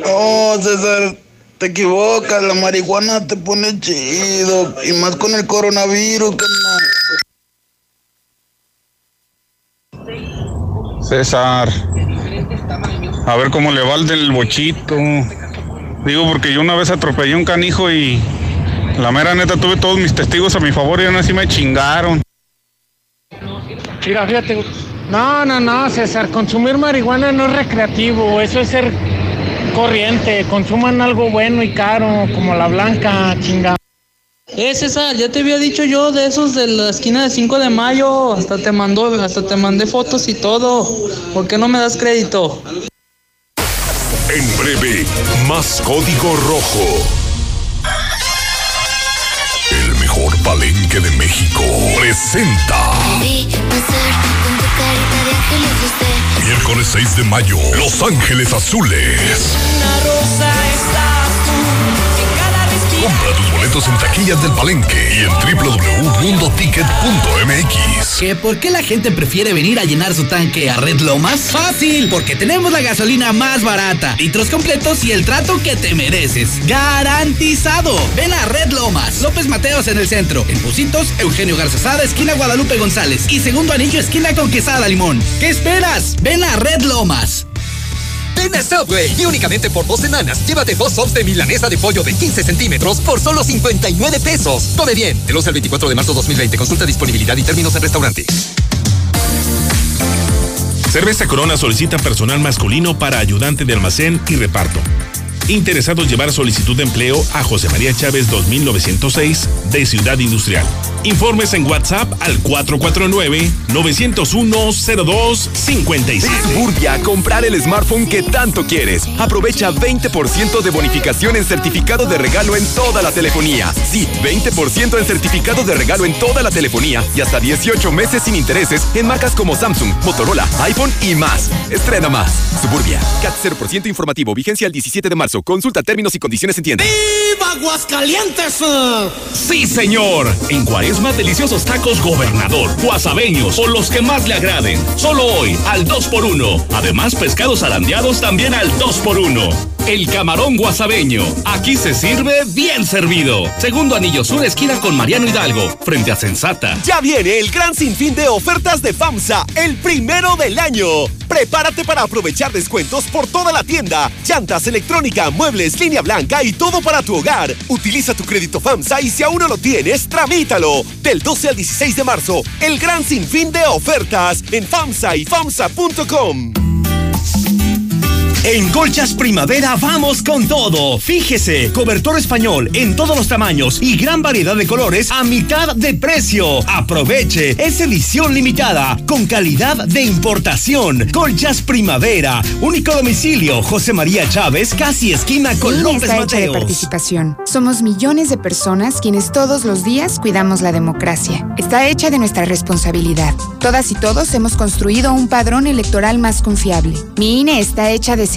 No, César, te equivocas. La marihuana te pone chido. Y más con el coronavirus, carnal. César, a ver cómo le va el del bochito. Digo, porque yo una vez atropellé un canijo y la mera neta tuve todos mis testigos a mi favor y aún así me chingaron. Mira, fíjate. No, no, no, César, consumir marihuana no es recreativo, eso es ser corriente. Consuman algo bueno y caro, como la blanca, chinga. Eh, César, ya te había dicho yo de esos de la esquina de 5 de mayo. Hasta te mandó, hasta te mandé fotos y todo. ¿Por qué no me das crédito? En breve, más código rojo. Palenque de México presenta. Miércoles 6 de mayo, Los Ángeles Azules. Compra tus boletos en taquillas del Palenque y en www.mundoticket.mx. ¿Que por qué la gente prefiere venir a llenar su tanque a Red Lomas? Fácil, porque tenemos la gasolina más barata, litros completos y el trato que te mereces. ¡Garantizado! Ven a Red Lomas, López Mateos en el centro, en Pusitos, Eugenio Garzazada, esquina Guadalupe González y segundo anillo, esquina con Quesada Limón. ¿Qué esperas? Ven a Red Lomas. Ven Subway y únicamente por dos semanas llévate dos sops de milanesa de pollo de 15 centímetros por solo 59 pesos. Come bien. El 11 al 24 de marzo 2020. Consulta disponibilidad y términos en restaurante. Cerveza Corona solicita personal masculino para ayudante de almacén y reparto. Interesados llevar solicitud de empleo a José María Chávez 2906 de Ciudad Industrial. Informes en WhatsApp al 449-901-0257. Suburbia a comprar el smartphone que tanto quieres. Aprovecha 20% de bonificación en certificado de regalo en toda la telefonía. Sí, 20% en certificado de regalo en toda la telefonía y hasta 18 meses sin intereses en marcas como Samsung, Motorola, iPhone y más. Estrena más. Suburbia. CAT 0% informativo. Vigencia el 17 de marzo. Consulta términos y condiciones en tienda. ¡Viva Aguascalientes! Sí, señor. En Cuaresma, deliciosos tacos gobernador, guasabeños o los que más le agraden. Solo hoy, al 2x1. Además, pescados arandeados también al 2x1. El camarón guasabeño. Aquí se sirve bien servido. Segundo anillo sur, esquina con Mariano Hidalgo, frente a Sensata. Ya viene el gran sinfín de ofertas de FAMSA, el primero del año. Prepárate para aprovechar descuentos por toda la tienda. Llantas, muebles, línea blanca y todo para tu hogar. Utiliza tu crédito FAMSA y si aún no lo tienes, tramítalo. Del 12 al 16 de marzo, el gran sinfín de ofertas en FAMSA y FAMSA.com. En Colchas Primavera vamos con todo. Fíjese, cobertor español en todos los tamaños y gran variedad de colores a mitad de precio. Aproveche, es edición limitada con calidad de importación. Colchas Primavera, único domicilio, José María Chávez, casi esquina con INE López hecha de Mateos. participación. Somos millones de personas quienes todos los días cuidamos la democracia. Está hecha de nuestra responsabilidad. Todas y todos hemos construido un padrón electoral más confiable. Mi INE está hecha de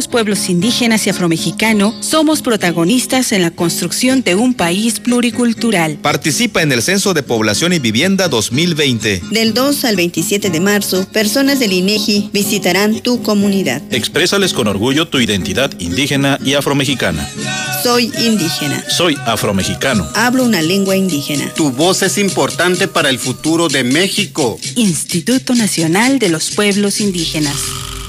los pueblos indígenas y afromexicano somos protagonistas en la construcción de un país pluricultural. Participa en el Censo de Población y Vivienda 2020. Del 2 al 27 de marzo, personas del INEGI visitarán tu comunidad. Exprésales con orgullo tu identidad indígena y afromexicana. Soy indígena. Soy afromexicano. Hablo una lengua indígena. Tu voz es importante para el futuro de México. Instituto Nacional de los Pueblos Indígenas.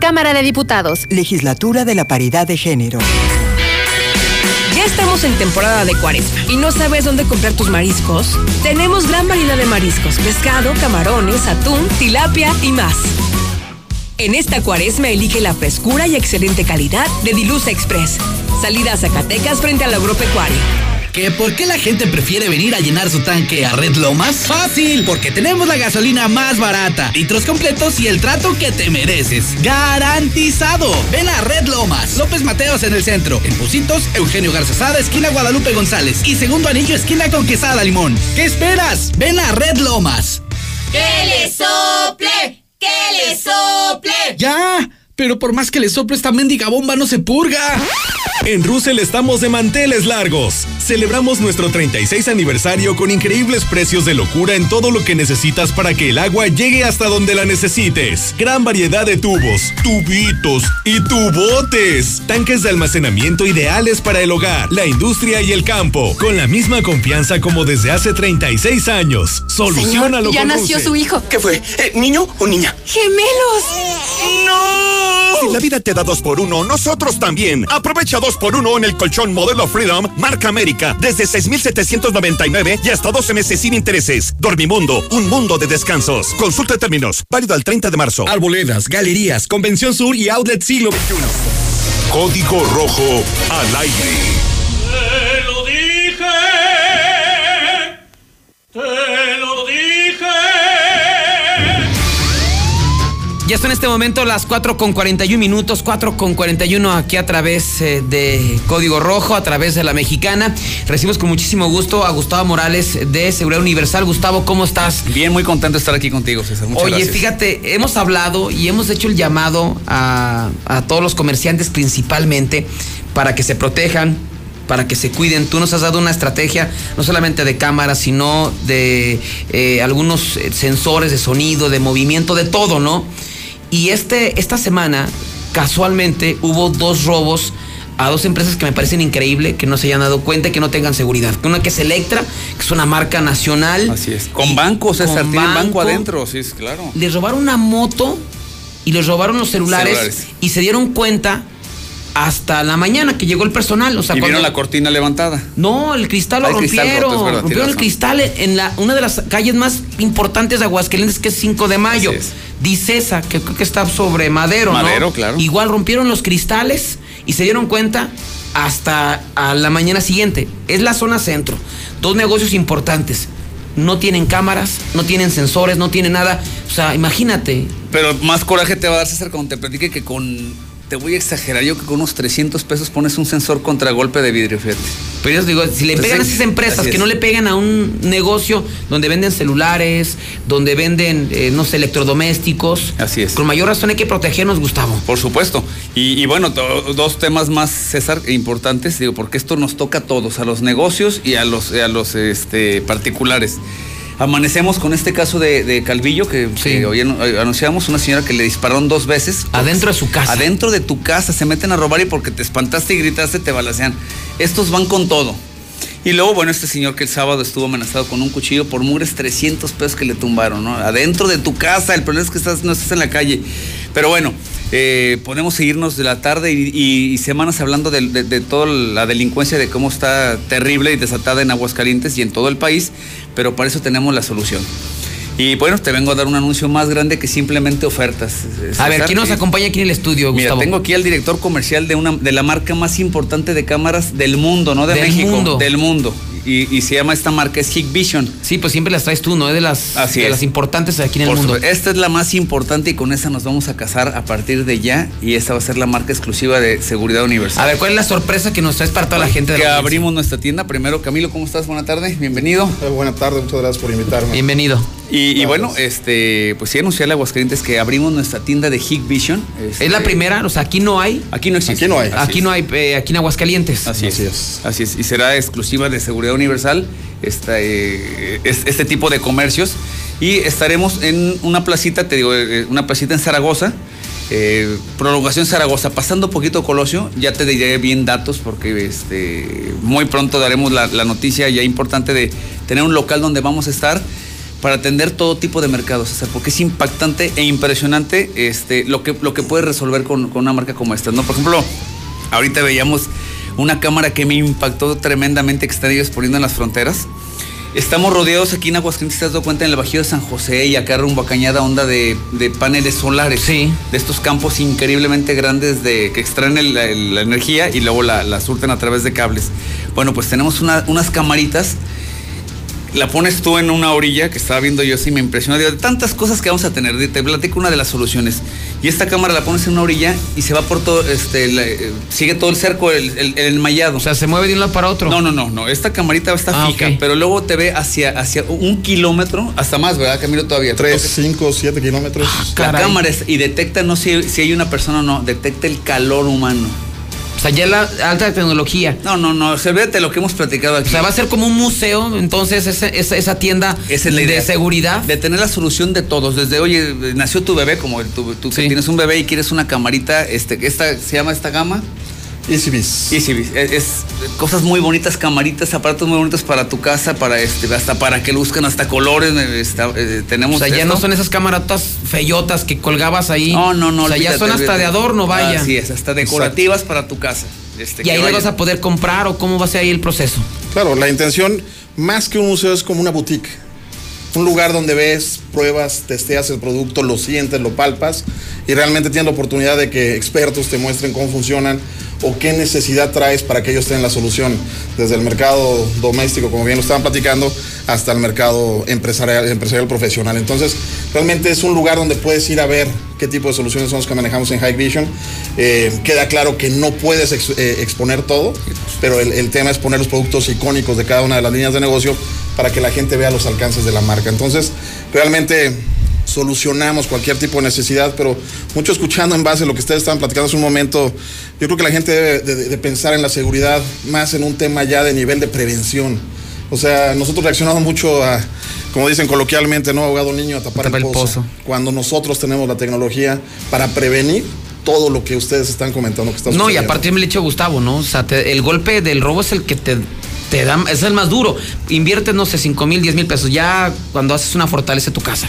Cámara de Diputados. Legislatura de la Paridad de Género. Ya estamos en temporada de cuaresma y no sabes dónde comprar tus mariscos. Tenemos gran variedad de mariscos, pescado, camarones, atún, tilapia y más. En esta cuaresma elige la frescura y excelente calidad de Dilusa Express. Salida a Zacatecas frente al agropecuario. ¿Que por qué la gente prefiere venir a llenar su tanque a Red Lomas? Fácil, porque tenemos la gasolina más barata, litros completos y el trato que te mereces. ¡Garantizado! Ven a Red Lomas, López Mateos en el centro, en Pusitos, Eugenio Garzazada, esquina Guadalupe González y segundo anillo, esquina con Quesada Limón. ¿Qué esperas? Ven a Red Lomas. ¡Que le sople! ¡Que le sople! ¡Ya! Pero por más que le soplo esta mendiga bomba no se purga. En Russell estamos de manteles largos. Celebramos nuestro 36 aniversario con increíbles precios de locura en todo lo que necesitas para que el agua llegue hasta donde la necesites. Gran variedad de tubos, tubitos y tubotes. Tanques de almacenamiento ideales para el hogar, la industria y el campo. Con la misma confianza como desde hace 36 años. Solucionalo Señor, ya con nació Russell. su hijo. ¿Qué fue? Eh, ¿Niño o niña? ¡Gemelos! Si la vida te da dos por uno, nosotros también. Aprovecha dos por uno en el colchón modelo Freedom, marca América, desde 6,799 y hasta 12 meses sin intereses. Dormimundo, un mundo de descansos. Consulta términos, válido al 30 de marzo. Arboledas, galerías, Convención Sur y Outlet Siglo XXI. Código Rojo al aire. Te lo dije. Te Ya son en este momento las 4 con 41 minutos, 4 con 41 aquí a través eh, de Código Rojo, a través de la Mexicana. Recibimos con muchísimo gusto a Gustavo Morales de Seguridad Universal. Gustavo, ¿cómo estás? Bien, muy contento de estar aquí contigo, César. Muchas Oye, gracias. fíjate, hemos hablado y hemos hecho el llamado a, a todos los comerciantes principalmente para que se protejan, para que se cuiden. Tú nos has dado una estrategia no solamente de cámaras, sino de eh, algunos eh, sensores de sonido, de movimiento, de todo, ¿no? Y este, esta semana, casualmente, hubo dos robos a dos empresas que me parecen increíble, que no se hayan dado cuenta y que no tengan seguridad. Una que es Electra, que es una marca nacional. Así es. Con banco, César, banco banco. adentro, sí, es claro. Les robaron una moto y les robaron los celulares, Celulares. y se dieron cuenta hasta la mañana que llegó el personal. O sea, y cuando- vieron la cortina levantada. no, el cristal lo Ah, el cristal rompieron. roto, verdad, rompieron el cristal en la, una de las calles más importantes de Aguascalientes, que es 5 de mayo. Dicesa, que creo que está sobre Madero, ¿no? Madero, claro. Igual rompieron los cristales y se dieron cuenta hasta a la mañana siguiente. Es la zona centro. Dos negocios importantes. No tienen cámaras, no tienen sensores, no tienen nada. O sea, imagínate. Pero más coraje te va a dar, César, cuando te platique que con. Te voy a exagerar, yo que con unos 300 pesos pones un sensor contra golpe de vidrio, fíjate. Pero yo digo, si le Pues pegan a esas empresas, que no le pegan a un negocio donde venden celulares, donde venden, eh, no sé, electrodomésticos. Así es. Con mayor razón hay que protegernos, Gustavo. Por supuesto. Y, y bueno, dos temas más, César, importantes, digo, porque esto nos toca a todos, a los negocios y a los, a los este, particulares. Amanecemos con este caso de, de Calvillo que, que hoy eh, anunciamos, una señora que le dispararon dos veces. Adentro de su casa. Adentro de tu casa, se meten a robar y porque te espantaste y gritaste te balacean. Estos van con todo. Y luego, bueno, este señor que el sábado estuvo amenazado con un cuchillo por mugres 300 pesos que le tumbaron, ¿no? Adentro de tu casa, el problema es que estás, no estás en la calle. Pero bueno, eh, podemos seguirnos de la tarde y, y- y semanas hablando de, de- de toda la delincuencia, de cómo está terrible y desatada en Aguascalientes y en todo el país, pero para eso tenemos la solución. Y bueno, te vengo a dar un anuncio más grande que simplemente ofertas. A ver. ¿quién nos acompaña aquí en el estudio, Mira, Gustavo? tengo aquí al director comercial de una de la marca más importante de cámaras del mundo, no de Del México, mundo. del mundo. Y, y se llama esta marca es Hikvision. Sí, pues siempre las traes tú, ¿no? Es de las, Así de es. las importantes aquí en el mundo. supuesto. Esta es la más importante y con esa nos vamos a casar a partir de ya. Y esta va a ser la marca exclusiva de Seguridad Universal. A ver, ¿cuál es la sorpresa que nos traes para toda la gente de que la abrimos nuestra tienda. Primero, Camilo, ¿cómo estás? Buena tarde, bienvenido. buena tarde, muchas gracias por invitarme. Bienvenido. Y, y bueno, este, pues sí anunciarle a Aguascalientes que abrimos nuestra tienda de Hikvision. Este, Es la primera, o sea, aquí no hay. Aquí no existe. Aquí no hay. Aquí no hay, eh, aquí en Aguascalientes. Así es. Así es. Y será exclusiva de Seguridad Universal esta, eh, es- este tipo de comercios. Y estaremos en una placita, te digo, eh, una placita en Zaragoza. eh, prolongación Zaragoza, pasando poquito Colosio, ya te diré bien datos porque este, muy pronto daremos la, la noticia ya importante de tener un local donde vamos a estar para atender todo tipo de mercados, porque es impactante e impresionante este, lo, que, lo que puedes resolver con, con una marca como esta. ¿no? Por ejemplo, ahorita veíamos una cámara que me impactó tremendamente que están ellos poniendo en las fronteras. Estamos rodeados aquí en Aguascalientes, te has dado cuenta, en el Bajío de San José y acá rumbo a Cañada Onda de, de paneles solares. Sí. De estos campos increíblemente grandes de, que extraen el- el- la energía y luego la, la surten a través de cables. Bueno, pues tenemos una- unas camaritas la pones tú en una orilla que estaba viendo yo, sí me impresionó. Digo, de tantas cosas que vamos a tener, te platico una de las soluciones. Y esta cámara la pones en una orilla y se va por todo, este, la- eh, sigue todo el cerco, el, el, el enmayado. O sea, se mueve de un lado para otro. No, no, no, no. Esta camarita está Ah, fija, pero luego te ve hacia, hacia un kilómetro, hasta más, ¿verdad, Camilo? Todavía. 3, 5, 7 kilómetros. La cámara es- y detecta, no sé si hay una persona o no, detecta el calor humano. O sea, ya la alta tecnología. No, no, no, se ve de lo que hemos platicado aquí. O sea, va a ser como un museo, entonces, esa, esa, esa tienda Esa es la de seguridad. De tener la solución de todos. Desde, oye, nació tu bebé, como el- tú, tienes un bebé y quieres una camarita, este, esta, se llama esta gama. EasyBiz. EasyBiz. Es, es cosas muy bonitas, camaritas, aparatos muy bonitos para tu casa, para este, hasta para que luzcan hasta colores. eh, está- eh, tenemos O sea, ya esto. no son esas camaratas feyotas que colgabas ahí. No, no, no. O sea, ya son hasta olvídate. de adorno, vaya. Así es, hasta decorativas para tu casa. Este, Y ahí vaya. vas a poder comprar o cómo va a ser ahí el proceso. Claro, la intención, más que un museo, es como una boutique. Un lugar donde ves, pruebas, testeas el producto, lo sientes, lo palpas y realmente tienes la oportunidad de que expertos te muestren cómo funcionan o qué necesidad traes para que ellos tengan la solución. Desde el mercado doméstico, como bien lo estaban platicando, hasta el mercado empresarial, empresarial profesional. Entonces, realmente es un lugar donde puedes ir a ver qué tipo de soluciones son las que manejamos en High Vision. Eh, queda claro que no puedes eh, exponer todo, pero el tema es poner los productos icónicos de cada una de las líneas de negocio para que la gente vea los alcances de la marca. Entonces, realmente solucionamos cualquier tipo de necesidad, pero mucho escuchando en base a lo que ustedes estaban platicando hace un momento, yo creo que la gente debe de, de pensar en la seguridad más en un tema ya de nivel de prevención. O sea, nosotros reaccionamos mucho a, como dicen coloquialmente, no ahogado niño a tapar, el, pozo, Cuando nosotros tenemos la tecnología para prevenir todo lo que ustedes están comentando que está No, y aparte me le echo Gustavo, ¿no? O sea, te- el golpe del robo es el que te, te da, es el más duro. Inviertes, no sé, 5 mil, 10 mil pesos. Ya cuando haces una fortaleza tu casa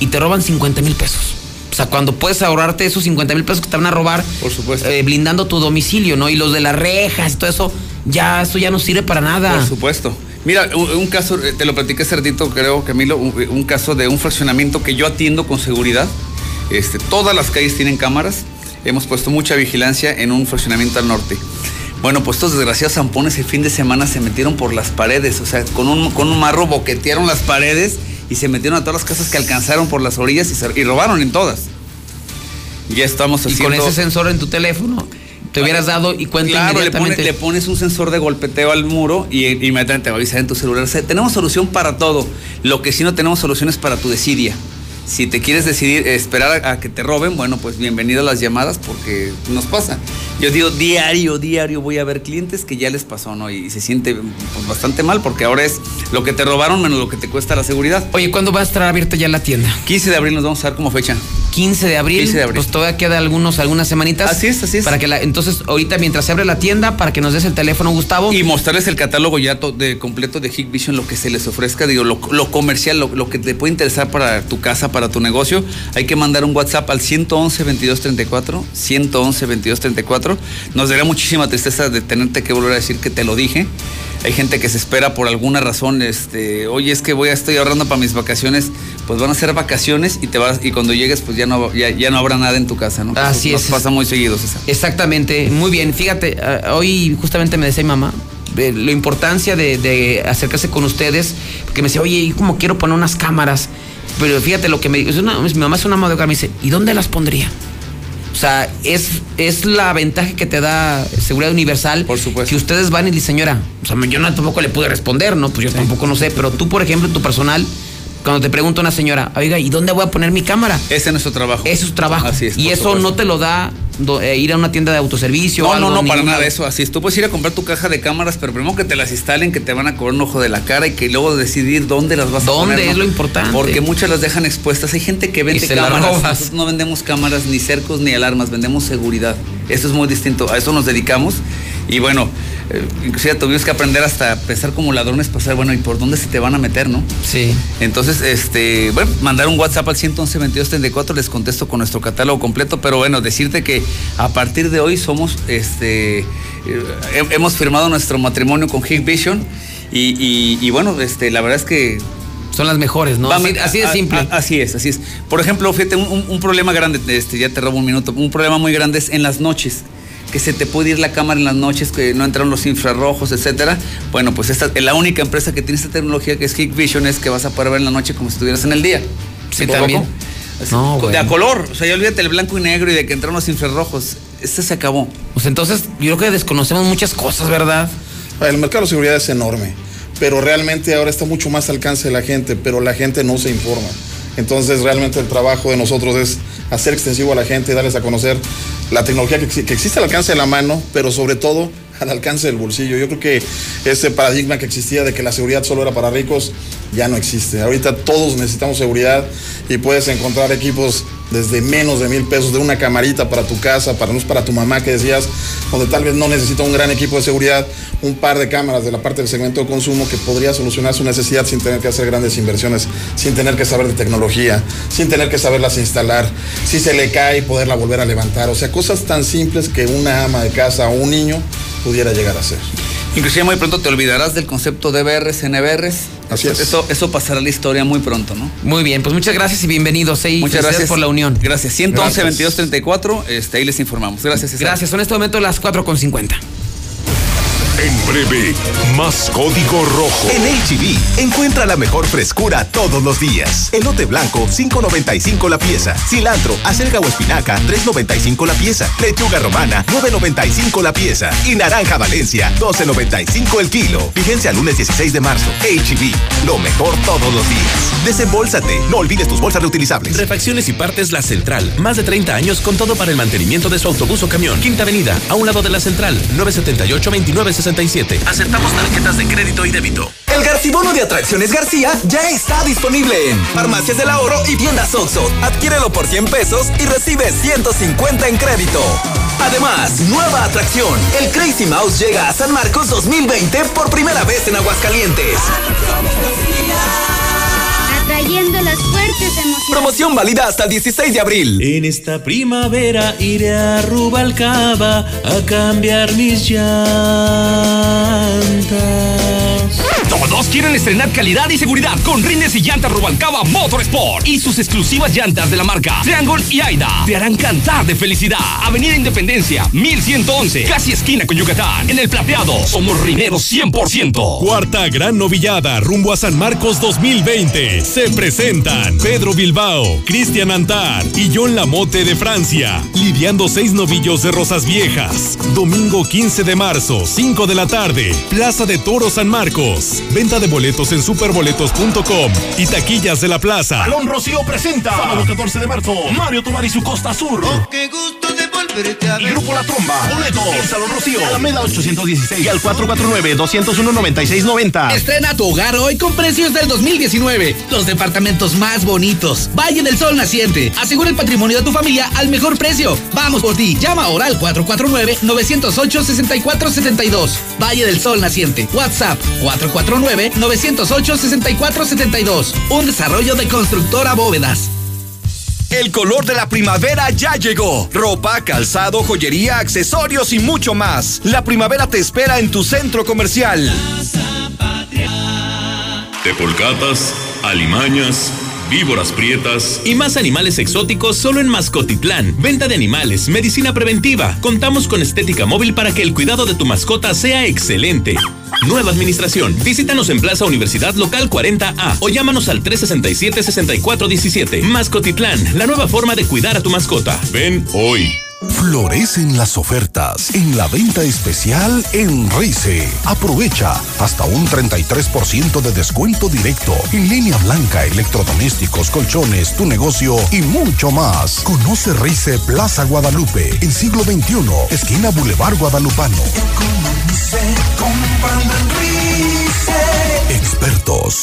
y te roban 50 mil pesos. O sea, cuando puedes ahorrarte esos 50 mil pesos que te van a robar, Por supuesto. eh, blindando tu domicilio, ¿no? Y los de las rejas y todo eso, ya eso ya no sirve para nada. Por supuesto. Mira, un, un caso, eh, te lo platiqué hace ratito, creo, Camilo, un, un caso de un fraccionamiento que yo atiendo con seguridad. Este, todas las calles tienen cámaras. Hemos puesto mucha vigilancia en un fraccionamiento al norte. Bueno, pues estos desgraciados zampones el fin de semana se metieron por las paredes, o sea, con un, con un marro boquetearon las paredes y se metieron a todas las casas que alcanzaron por las orillas y, se- y robaron en todas. Ya estamos Y haciendo... con ese sensor en tu teléfono, te hubieras dado y cuenta Claro, le, inmediatamente. pone- le pones un sensor de golpeteo al muro y y inmediatamente te va a avisar en tu celular. O sea, tenemos solución para todo. Lo que sí no tenemos solución es para tu desidia. Si te quieres decidir esperar a, a que te roben, bueno, pues bienvenido a las llamadas porque nos pasa. Yo digo, diario, diario voy a ver clientes que ya les pasó, ¿no? Y se siente pues, bastante mal porque ahora es lo que te robaron menos lo que te cuesta la seguridad. Oye, ¿cuándo va a estar abierta ya la tienda? 15 de abril nos vamos a dar como fecha. 15 de abril. 15 de abril. Pues todavía queda algunos, algunas semanitas. Así es, así es. Para que la, entonces, ahorita mientras se abre la tienda, para que nos des el teléfono, Gustavo. Y mostrarles el catálogo ya to- de completo de Hik Vision, lo que se les ofrezca, digo, lo, lo comercial, lo, lo que te puede interesar para tu casa, para tu negocio. Hay que mandar un WhatsApp al 111 2234, 111 2234. Nos daría muchísima tristeza de tenerte que volver a decir que te lo dije. Hay gente que se espera por alguna razón, este, oye, es que voy a estoy ahorrando para mis vacaciones, pues van a ser vacaciones y te vas y cuando llegues pues ya no ya, ya no habrá nada en tu casa, ¿no? Así es. Pasa muy seguido, César. Exactamente, muy bien. Fíjate, ah, hoy justamente me decía mi mamá de la importancia de, de acercarse con ustedes, porque me decía, oye, ¿y cómo quiero poner unas cámaras? Pero fíjate lo que me una- mi mamá es una hogar, me dice, ¿y dónde las pondría? O sea, es, es la ventaja que te da seguridad universal. Por supuesto. Si ustedes van y dicen, señora, o sea, yo no, tampoco le pude responder, ¿no? Pues yo tampoco no sé, pero tú, por ejemplo, en tu personal, cuando te pregunta una señora, oiga, ¿y dónde voy a poner mi cámara? Ese es nuestro trabajo. Ese es su trabajo. Así es, y eso supuesto. no te lo da do- eh, ir a una tienda de autoservicio. o No, algo, no, no, para ninguna- nada eso. Así es. Tú puedes ir a comprar tu caja de cámaras, pero primero que te las instalen, que te van a cobrar un ojo de la cara y que luego decidir dónde las vas a ¿Dónde poner. es lo importante? Porque muchas las dejan expuestas. Hay gente que vende cámaras. Nosotros no vendemos cámaras, ni cercos, ni alarmas. Vendemos seguridad. Eso es muy distinto. A eso nos dedicamos. Y bueno, eh, inclusive tuvimos que aprender hasta pensar como ladrones, pasar, bueno, ¿y por dónde se te van a meter, no? Sí. Entonces, este, bueno, mandar un WhatsApp al 111 22 34, les contesto con nuestro catálogo completo, pero bueno, decirte que a partir de hoy somos, este, eh, he- hemos firmado nuestro matrimonio con Hig Vision y, y- y bueno, este, la verdad es que Son las mejores, ¿no? Vamos, así, de simple. a- así es, así es. Por ejemplo, fíjate, un problema grande, este, ya te robo un minuto, un problema muy grande es en las noches. Que se te puede ir la cámara en las noches, que no entran los infrarrojos, etcétera. Bueno, pues esta la única empresa que tiene esta tecnología que es Hikvision es que vas a poder ver en la noche como si estuvieras en el día. Sí, ¿Me también. Así, No, de bueno. a color, o sea, ya olvídate el blanco y negro y de que entraron los infrarrojos. Este se acabó. Pues entonces, yo creo que desconocemos muchas cosas, ¿verdad? El mercado de seguridad es enorme, pero realmente ahora está mucho más al alcance de la gente, pero la gente no se informa. Entonces realmente el trabajo de nosotros es hacer extensivo a la gente, darles a conocer la tecnología que, exi- que existe al alcance de la mano, pero sobre todo al alcance del bolsillo. Yo creo que ese paradigma que existía de que la seguridad solo era para ricos ya no existe. Ahorita todos necesitamos seguridad y puedes encontrar equipos desde menos de mil pesos, de una camarita para tu casa, para, para tu mamá que decías, donde tal vez no necesita un gran equipo de seguridad, un par de cámaras de la parte del segmento de consumo que podría solucionar su necesidad sin tener que hacer grandes inversiones, sin tener que saber de tecnología, sin tener que saberlas instalar, si se le cae poderla volver a levantar, o sea, cosas tan simples que una ama de casa o un niño pudiera llegar a hacer. Inclusive muy pronto te olvidarás del concepto de BRs, NBRs. Así es. Eso, eso pasará a la historia muy pronto, ¿no? Muy bien, pues muchas gracias y bienvenidos. ¿eh? Muchas gracias por la unión. Gracias. 111 Gracias. 22 34, este, ahí les informamos. Gracias, César. Gracias, son en este momento las 4.50. En breve, más código rojo. En HB, encuentra la mejor frescura todos los días. Elote blanco, 5.95 la pieza. Cilantro, acelga o espinaca, 3.95 la pieza. Lechuga romana, 9.95 la pieza. Y naranja Valencia, 12.95 el kilo. Vigencia lunes 16 de marzo. HB, lo mejor todos los días. Desembolsate, no olvides tus bolsas reutilizables. Refacciones y partes La Central. Más de 30 años con todo para el mantenimiento de su autobús o camión. Quinta Avenida, a un lado de La Central. 978-2967. Aceptamos tarjetas de crédito y débito. El Garcibono de Atracciones García ya está disponible en Farmacias del Ahorro y Tiendas Oxxo. Adquiérelo por 100 pesos y recibe 150 en crédito. Además, nueva atracción. El Crazy Mouse llega a San Marcos 2020 por primera vez en Aguascalientes. Atrayendo las fuertes emociones. Promoción válida hasta el 16 de abril. En esta primavera iré a Rubalcaba a cambiar mis llantas. Todos quieren estrenar calidad y seguridad con rines y llantas Rubalcaba Motorsport y sus exclusivas llantas de la marca Triangle y Aida te harán cantar de felicidad. Avenida Independencia, 1111, casi esquina con Yucatán. En el plateado somos rineros 100%. Cuarta gran novillada rumbo a San Marcos 2020. Se presentan Pedro Bilbao, Cristian Antar y John Lamote de Francia, lidiando seis novillos de Rosas Viejas. Domingo 15 de marzo, 5 de la tarde, Plaza de Toro San Marcos. Venta de boletos en superboletos.com y taquillas de la plaza. Balón Rocío presenta sábado 14 de marzo Mario Tomar y su Costa Sur. Qué gusto Grupo La Tromba. Boletos en Salón Rocío. Alameda 816 y al 449-201-9690. Estrena tu hogar hoy con precios del 2019. Los departamentos más bonitos. Valle del Sol Naciente. Asegura el patrimonio de tu familia al mejor precio. Vamos por ti. Llama ahora al 449-908-6472. Valle del Sol Naciente. WhatsApp 449-908-6472. Un desarrollo de constructora bóvedas. El color de la primavera ya llegó. Ropa, calzado, joyería, accesorios y mucho más. La primavera te espera en tu centro comercial. Tepolcatas, alimañas, víboras prietas. Y más animales exóticos solo en Mascotitlán. Venta de animales, medicina preventiva. Contamos con estética móvil para que el cuidado de tu mascota sea excelente. Nueva administración. Visítanos en Plaza Universidad Local 40A o llámanos al 367-6417. Mascotitlán, la nueva forma de cuidar a tu mascota. Ven hoy. Florecen las ofertas en la venta especial en Rice. Aprovecha hasta un 33% de descuento directo en línea blanca, electrodomésticos, colchones, tu negocio y mucho más. Conoce Rice Plaza Guadalupe, en siglo XXI, esquina Boulevard Guadalupano.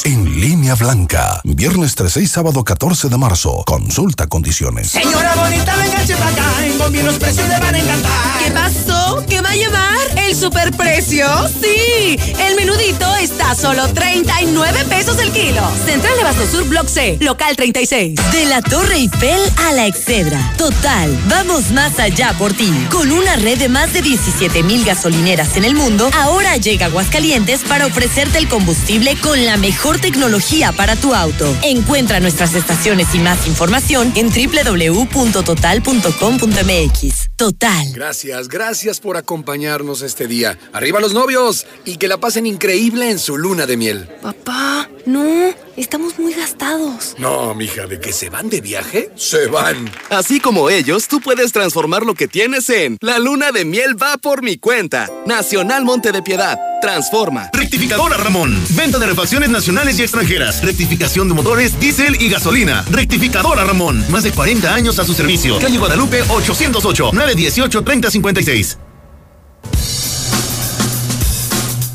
En línea blanca. Viernes 13 y sábado 14 de marzo. Consulta condiciones. Señora bonita, véngase para acá. En los precios le van a encantar. ¿Qué pasó? ¿Qué va a llevar? ¿El superprecio? Sí, el menudito está a solo 39 pesos el kilo. Central de Abasto Sur, Block C, local 36. De la Torre Eiffel a la Excedra. Total, vamos más allá por ti. Con una red de más de 17 mil gasolineras en el mundo, ahora llega a Aguascalientes para ofrecerte el combustible con la mejor tecnología para tu auto. Encuentra nuestras estaciones y más información en www.total.com.mx. total. Gracias, gracias por acompañarnos este día. Arriba los novios y que la pasen increíble en su luna de miel. Papá, no, estamos muy gastados. No, mija, de que se van de viaje, se van. Así como ellos, tú puedes transformar lo que tienes en La luna de miel va por mi cuenta. Nacional Monte de Piedad. Transforma. Rectificadora Ramón. Venta de refacciones nacionales y extranjeras. Rectificación de motores, diésel y gasolina. Rectificadora Ramón. Más de 40 años a su servicio. Calle Guadalupe 808 918 3056.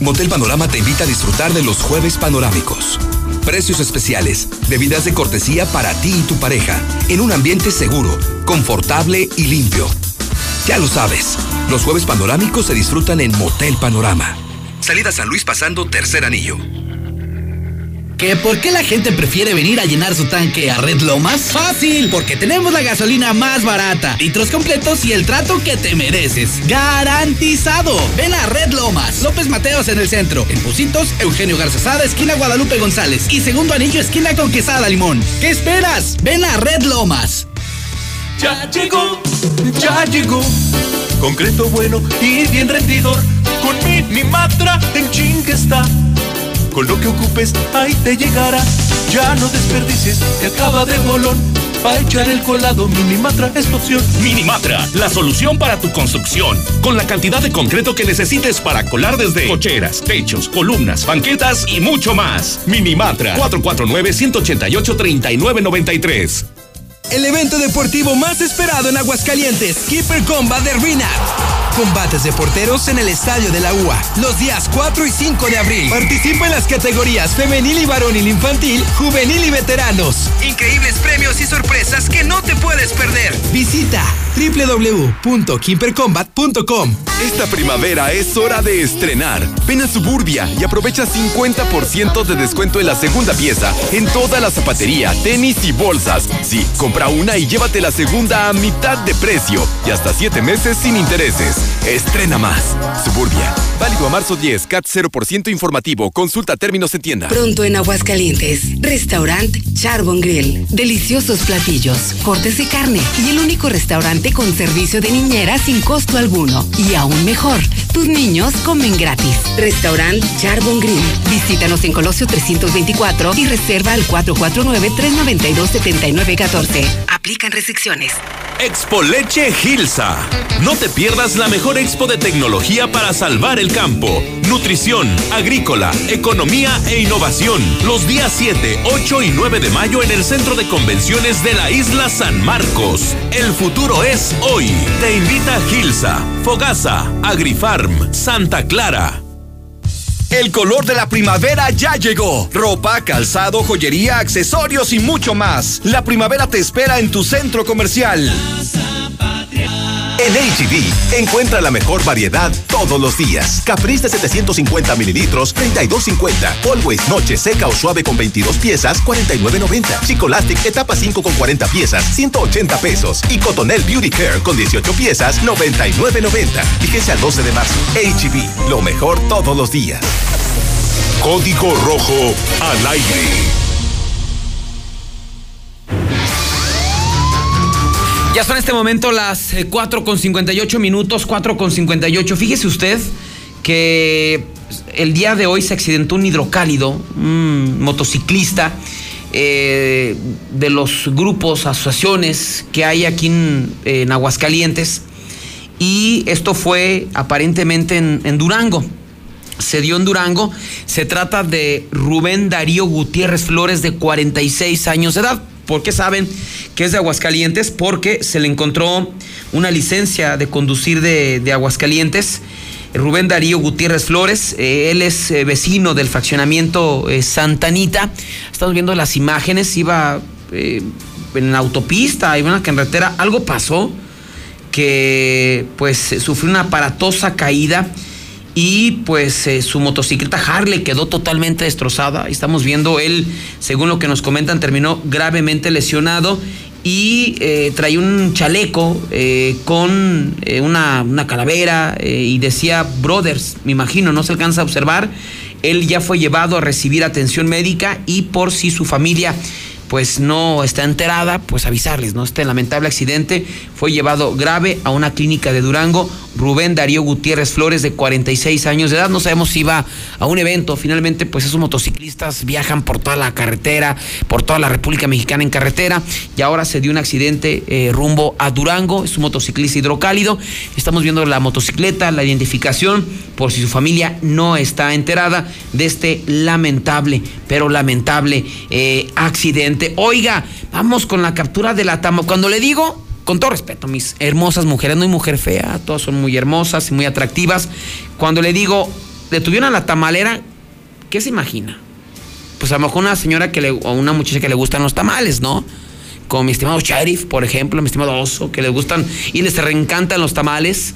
Motel Panorama te invita a disfrutar de los jueves panorámicos. Precios especiales, bebidas de cortesía para ti y tu pareja, en un ambiente seguro, confortable y limpio. Ya lo sabes, los jueves panorámicos se disfrutan en Motel Panorama. Salida San Luis pasando tercer anillo. ¿Que por qué la gente prefiere venir a llenar su tanque a Red Lomas? Fácil, porque tenemos la gasolina más barata, litros completos y el trato que te mereces. ¡Garantizado! Ven a Red Lomas, López Mateos en el centro, en Pusitos, Eugenio Garzazada, esquina Guadalupe González y segundo anillo, esquina con Quesada Limón. ¿Qué esperas? Ven a Red Lomas. Ya llegó, ya llegó. Concreto bueno y bien rendidor. Con mi, mi matra en ching está. Con lo que ocupes, ahí te llegará. Ya no desperdicies, te acaba de bolón. Pa' echar el colado, Minimatra es tu opción. Minimatra, la solución para tu construcción. Con la cantidad de concreto que necesites para colar desde cocheras, techos, columnas, banquetas y mucho más. Minimatra, 449-188-3993. El evento deportivo más esperado en Aguascalientes, Keeper Combat de Rinat. Combates de porteros en el Estadio de la UA, los días 4 y 5 de abril. Participa en las categorías femenil y varonil infantil, juvenil y veteranos. Increíbles premios y sorpresas que no te puedes perder. Visita www.kimpercombat.com. Esta primavera es hora de estrenar. Ven a Suburbia y aprovecha 50% de descuento en la segunda pieza en toda la zapatería, tenis y bolsas. Sí, compra una y llévate la segunda a mitad de precio y hasta 7 meses sin intereses. Estrena más. Suburbia. Válido a marzo 10, CAT 0% informativo. Consulta términos en tienda. Pronto en Aguascalientes. Restaurant Charbon Grill. Deliciosos platillos, cortes de carne y el único restaurante con servicio de niñera sin costo alguno. Y aún mejor, tus niños comen gratis. Restaurant Charbon Grill. Visítanos en Colosio 324 y reserva al 449-392-7914. Aplican restricciones. Expo Leche Gilsa. No te pierdas la mejor expo de tecnología para salvar el campo. Nutrición, agrícola, economía e innovación. Los días 7, 8 y 9 de mayo en el Centro de Convenciones de la Isla San Marcos. El futuro es hoy. Te invita Gilsa, Fogasa, Agrifarm, Santa Clara. El color de la primavera ya llegó. Ropa, calzado, joyería, accesorios y mucho más. La primavera te espera en tu centro comercial. En HB, encuentra la mejor variedad todos los días. Caprice de 750 mililitros, 32.50. Always Noche Seca o Suave con 22 piezas, 49.90. Chicolastic Etapa 5 con 40 piezas, 180 pesos. Y Cotonel Beauty Care con 18 piezas, 99.90. Fíjese al 12 de marzo. HB, lo mejor todos los días. Código Rojo al aire. Ya son este momento las eh, 4 con 58 minutos, 4 con 58. Fíjese usted que el día de hoy se accidentó un hidrocálido, un motociclista eh, de los grupos, asociaciones que hay aquí en, en Aguascalientes. Y esto fue aparentemente en, en Durango. Se dio en Durango. Se trata de Rubén Darío Gutiérrez Flores, de 46 años de edad. ¿Por qué saben que es de Aguascalientes? Porque se le encontró una licencia de conducir de, Aguascalientes. Rubén Darío Gutiérrez Flores, eh, él es eh, vecino del fraccionamiento eh, Santanita. Estamos viendo las imágenes, iba eh, en la autopista, iba en la carretera, algo pasó que pues sufrió una aparatosa caída y pues eh, su motocicleta Harley quedó totalmente destrozada. Estamos viendo él, según lo que nos comentan, terminó gravemente lesionado y eh, traía un chaleco eh, con una, una, calavera y decía Brothers, me imagino, no se alcanza a observar. Él ya fue llevado a recibir atención médica y por si su familia pues no está enterada, pues avisarles, ¿no? Este lamentable accidente fue llevado grave a una clínica de Durango. Rubén Darío Gutiérrez Flores, de 46 años de edad, no sabemos si iba a un evento. Finalmente, pues esos motociclistas viajan por toda la carretera, por toda la República Mexicana en carretera, y ahora se dio un accidente eh, rumbo a Durango. Es un motociclista hidrocálido. Estamos viendo la motocicleta, la identificación, por si su familia no está enterada de este lamentable, pero lamentable eh, accidente. Oiga, vamos con la captura de la tama. Cuando le digo, con todo respeto, mis hermosas mujeres, no hay mujer fea, todas son muy hermosas y muy atractivas. Cuando le digo, detuvieron a la tamalera, ¿qué se imagina? Pues a lo mejor una señora que le, o una muchacha que le gustan los tamales, ¿no? Como mi estimado Sheriff, por ejemplo, mi estimado Oso, que les gustan y les reencantan los tamales.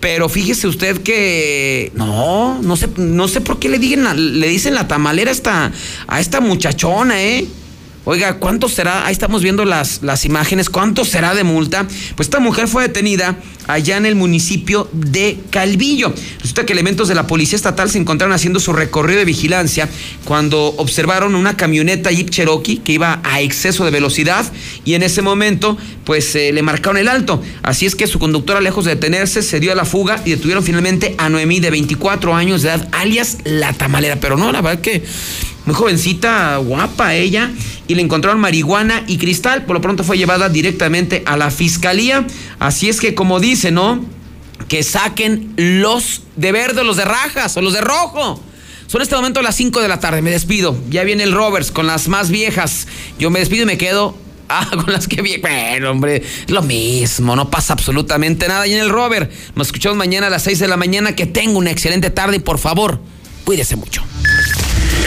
Pero fíjese usted que no, no sé, no sé por qué le, le dicen la tamalera a esta, a esta muchachona, ¿eh? Oiga, ¿cuánto será? Ahí estamos viendo las, las imágenes. ¿Cuánto será de multa? Pues esta mujer fue detenida allá en el municipio de Calvillo. Resulta que elementos de la Policía Estatal se encontraron haciendo su recorrido de vigilancia cuando observaron una camioneta Jeep Cherokee que iba a exceso de velocidad y en ese momento pues eh, le marcaron el alto. Así es que su conductora, lejos de detenerse, se dio a la fuga y detuvieron finalmente a Noemí de 24 años de edad, alias La Tamalera. Pero no, la verdad que muy jovencita, guapa ella, y le encontraron marihuana y cristal. Por lo pronto fue llevada directamente a la fiscalía. Así es que, como dice, ¿no? Que saquen los de verde, los de rajas o los de rojo. Son este momento las 5 de la tarde. Me despido. Ya viene el Roberts con las más viejas. Yo me despido y me quedo Ah, con las que vi. Bueno, hombre, lo mismo, no pasa absolutamente nada. Y en el Robert, nos escuchamos mañana a las 6 de la mañana. Que tenga una excelente tarde y por favor, cuídese mucho.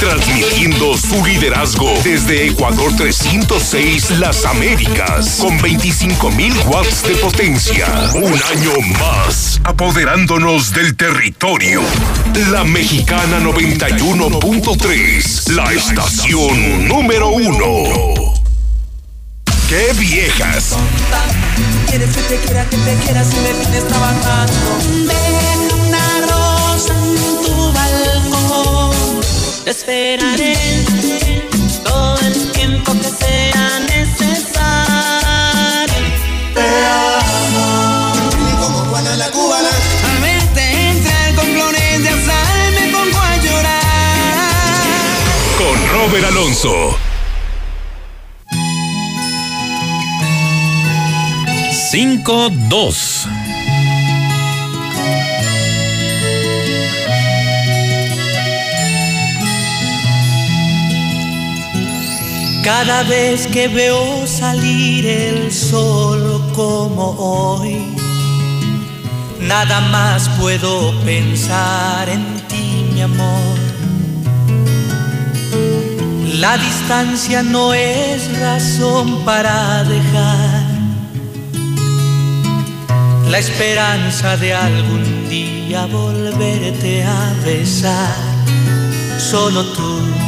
transmitiendo su liderazgo desde Ecuador 306 Las Américas, con 25.000 watts de potencia. Un año más, apoderándonos del territorio. La Mexicana 91.3, la estación número uno. ¡Qué viejas! Quieres que te quiera, que te quiera si me tienes trabajando. Te esperaré todo el tiempo que sea necesario. Te amo. Como Juana la cubana. A verte entrar con flores de me pongo a llorar. Con Robert Alonso. Cinco, dos. Cada vez que veo salir el sol como hoy, nada más puedo pensar en ti, mi amor. La distancia no es razón para dejar la esperanza de algún día volverte a besar. Solo tú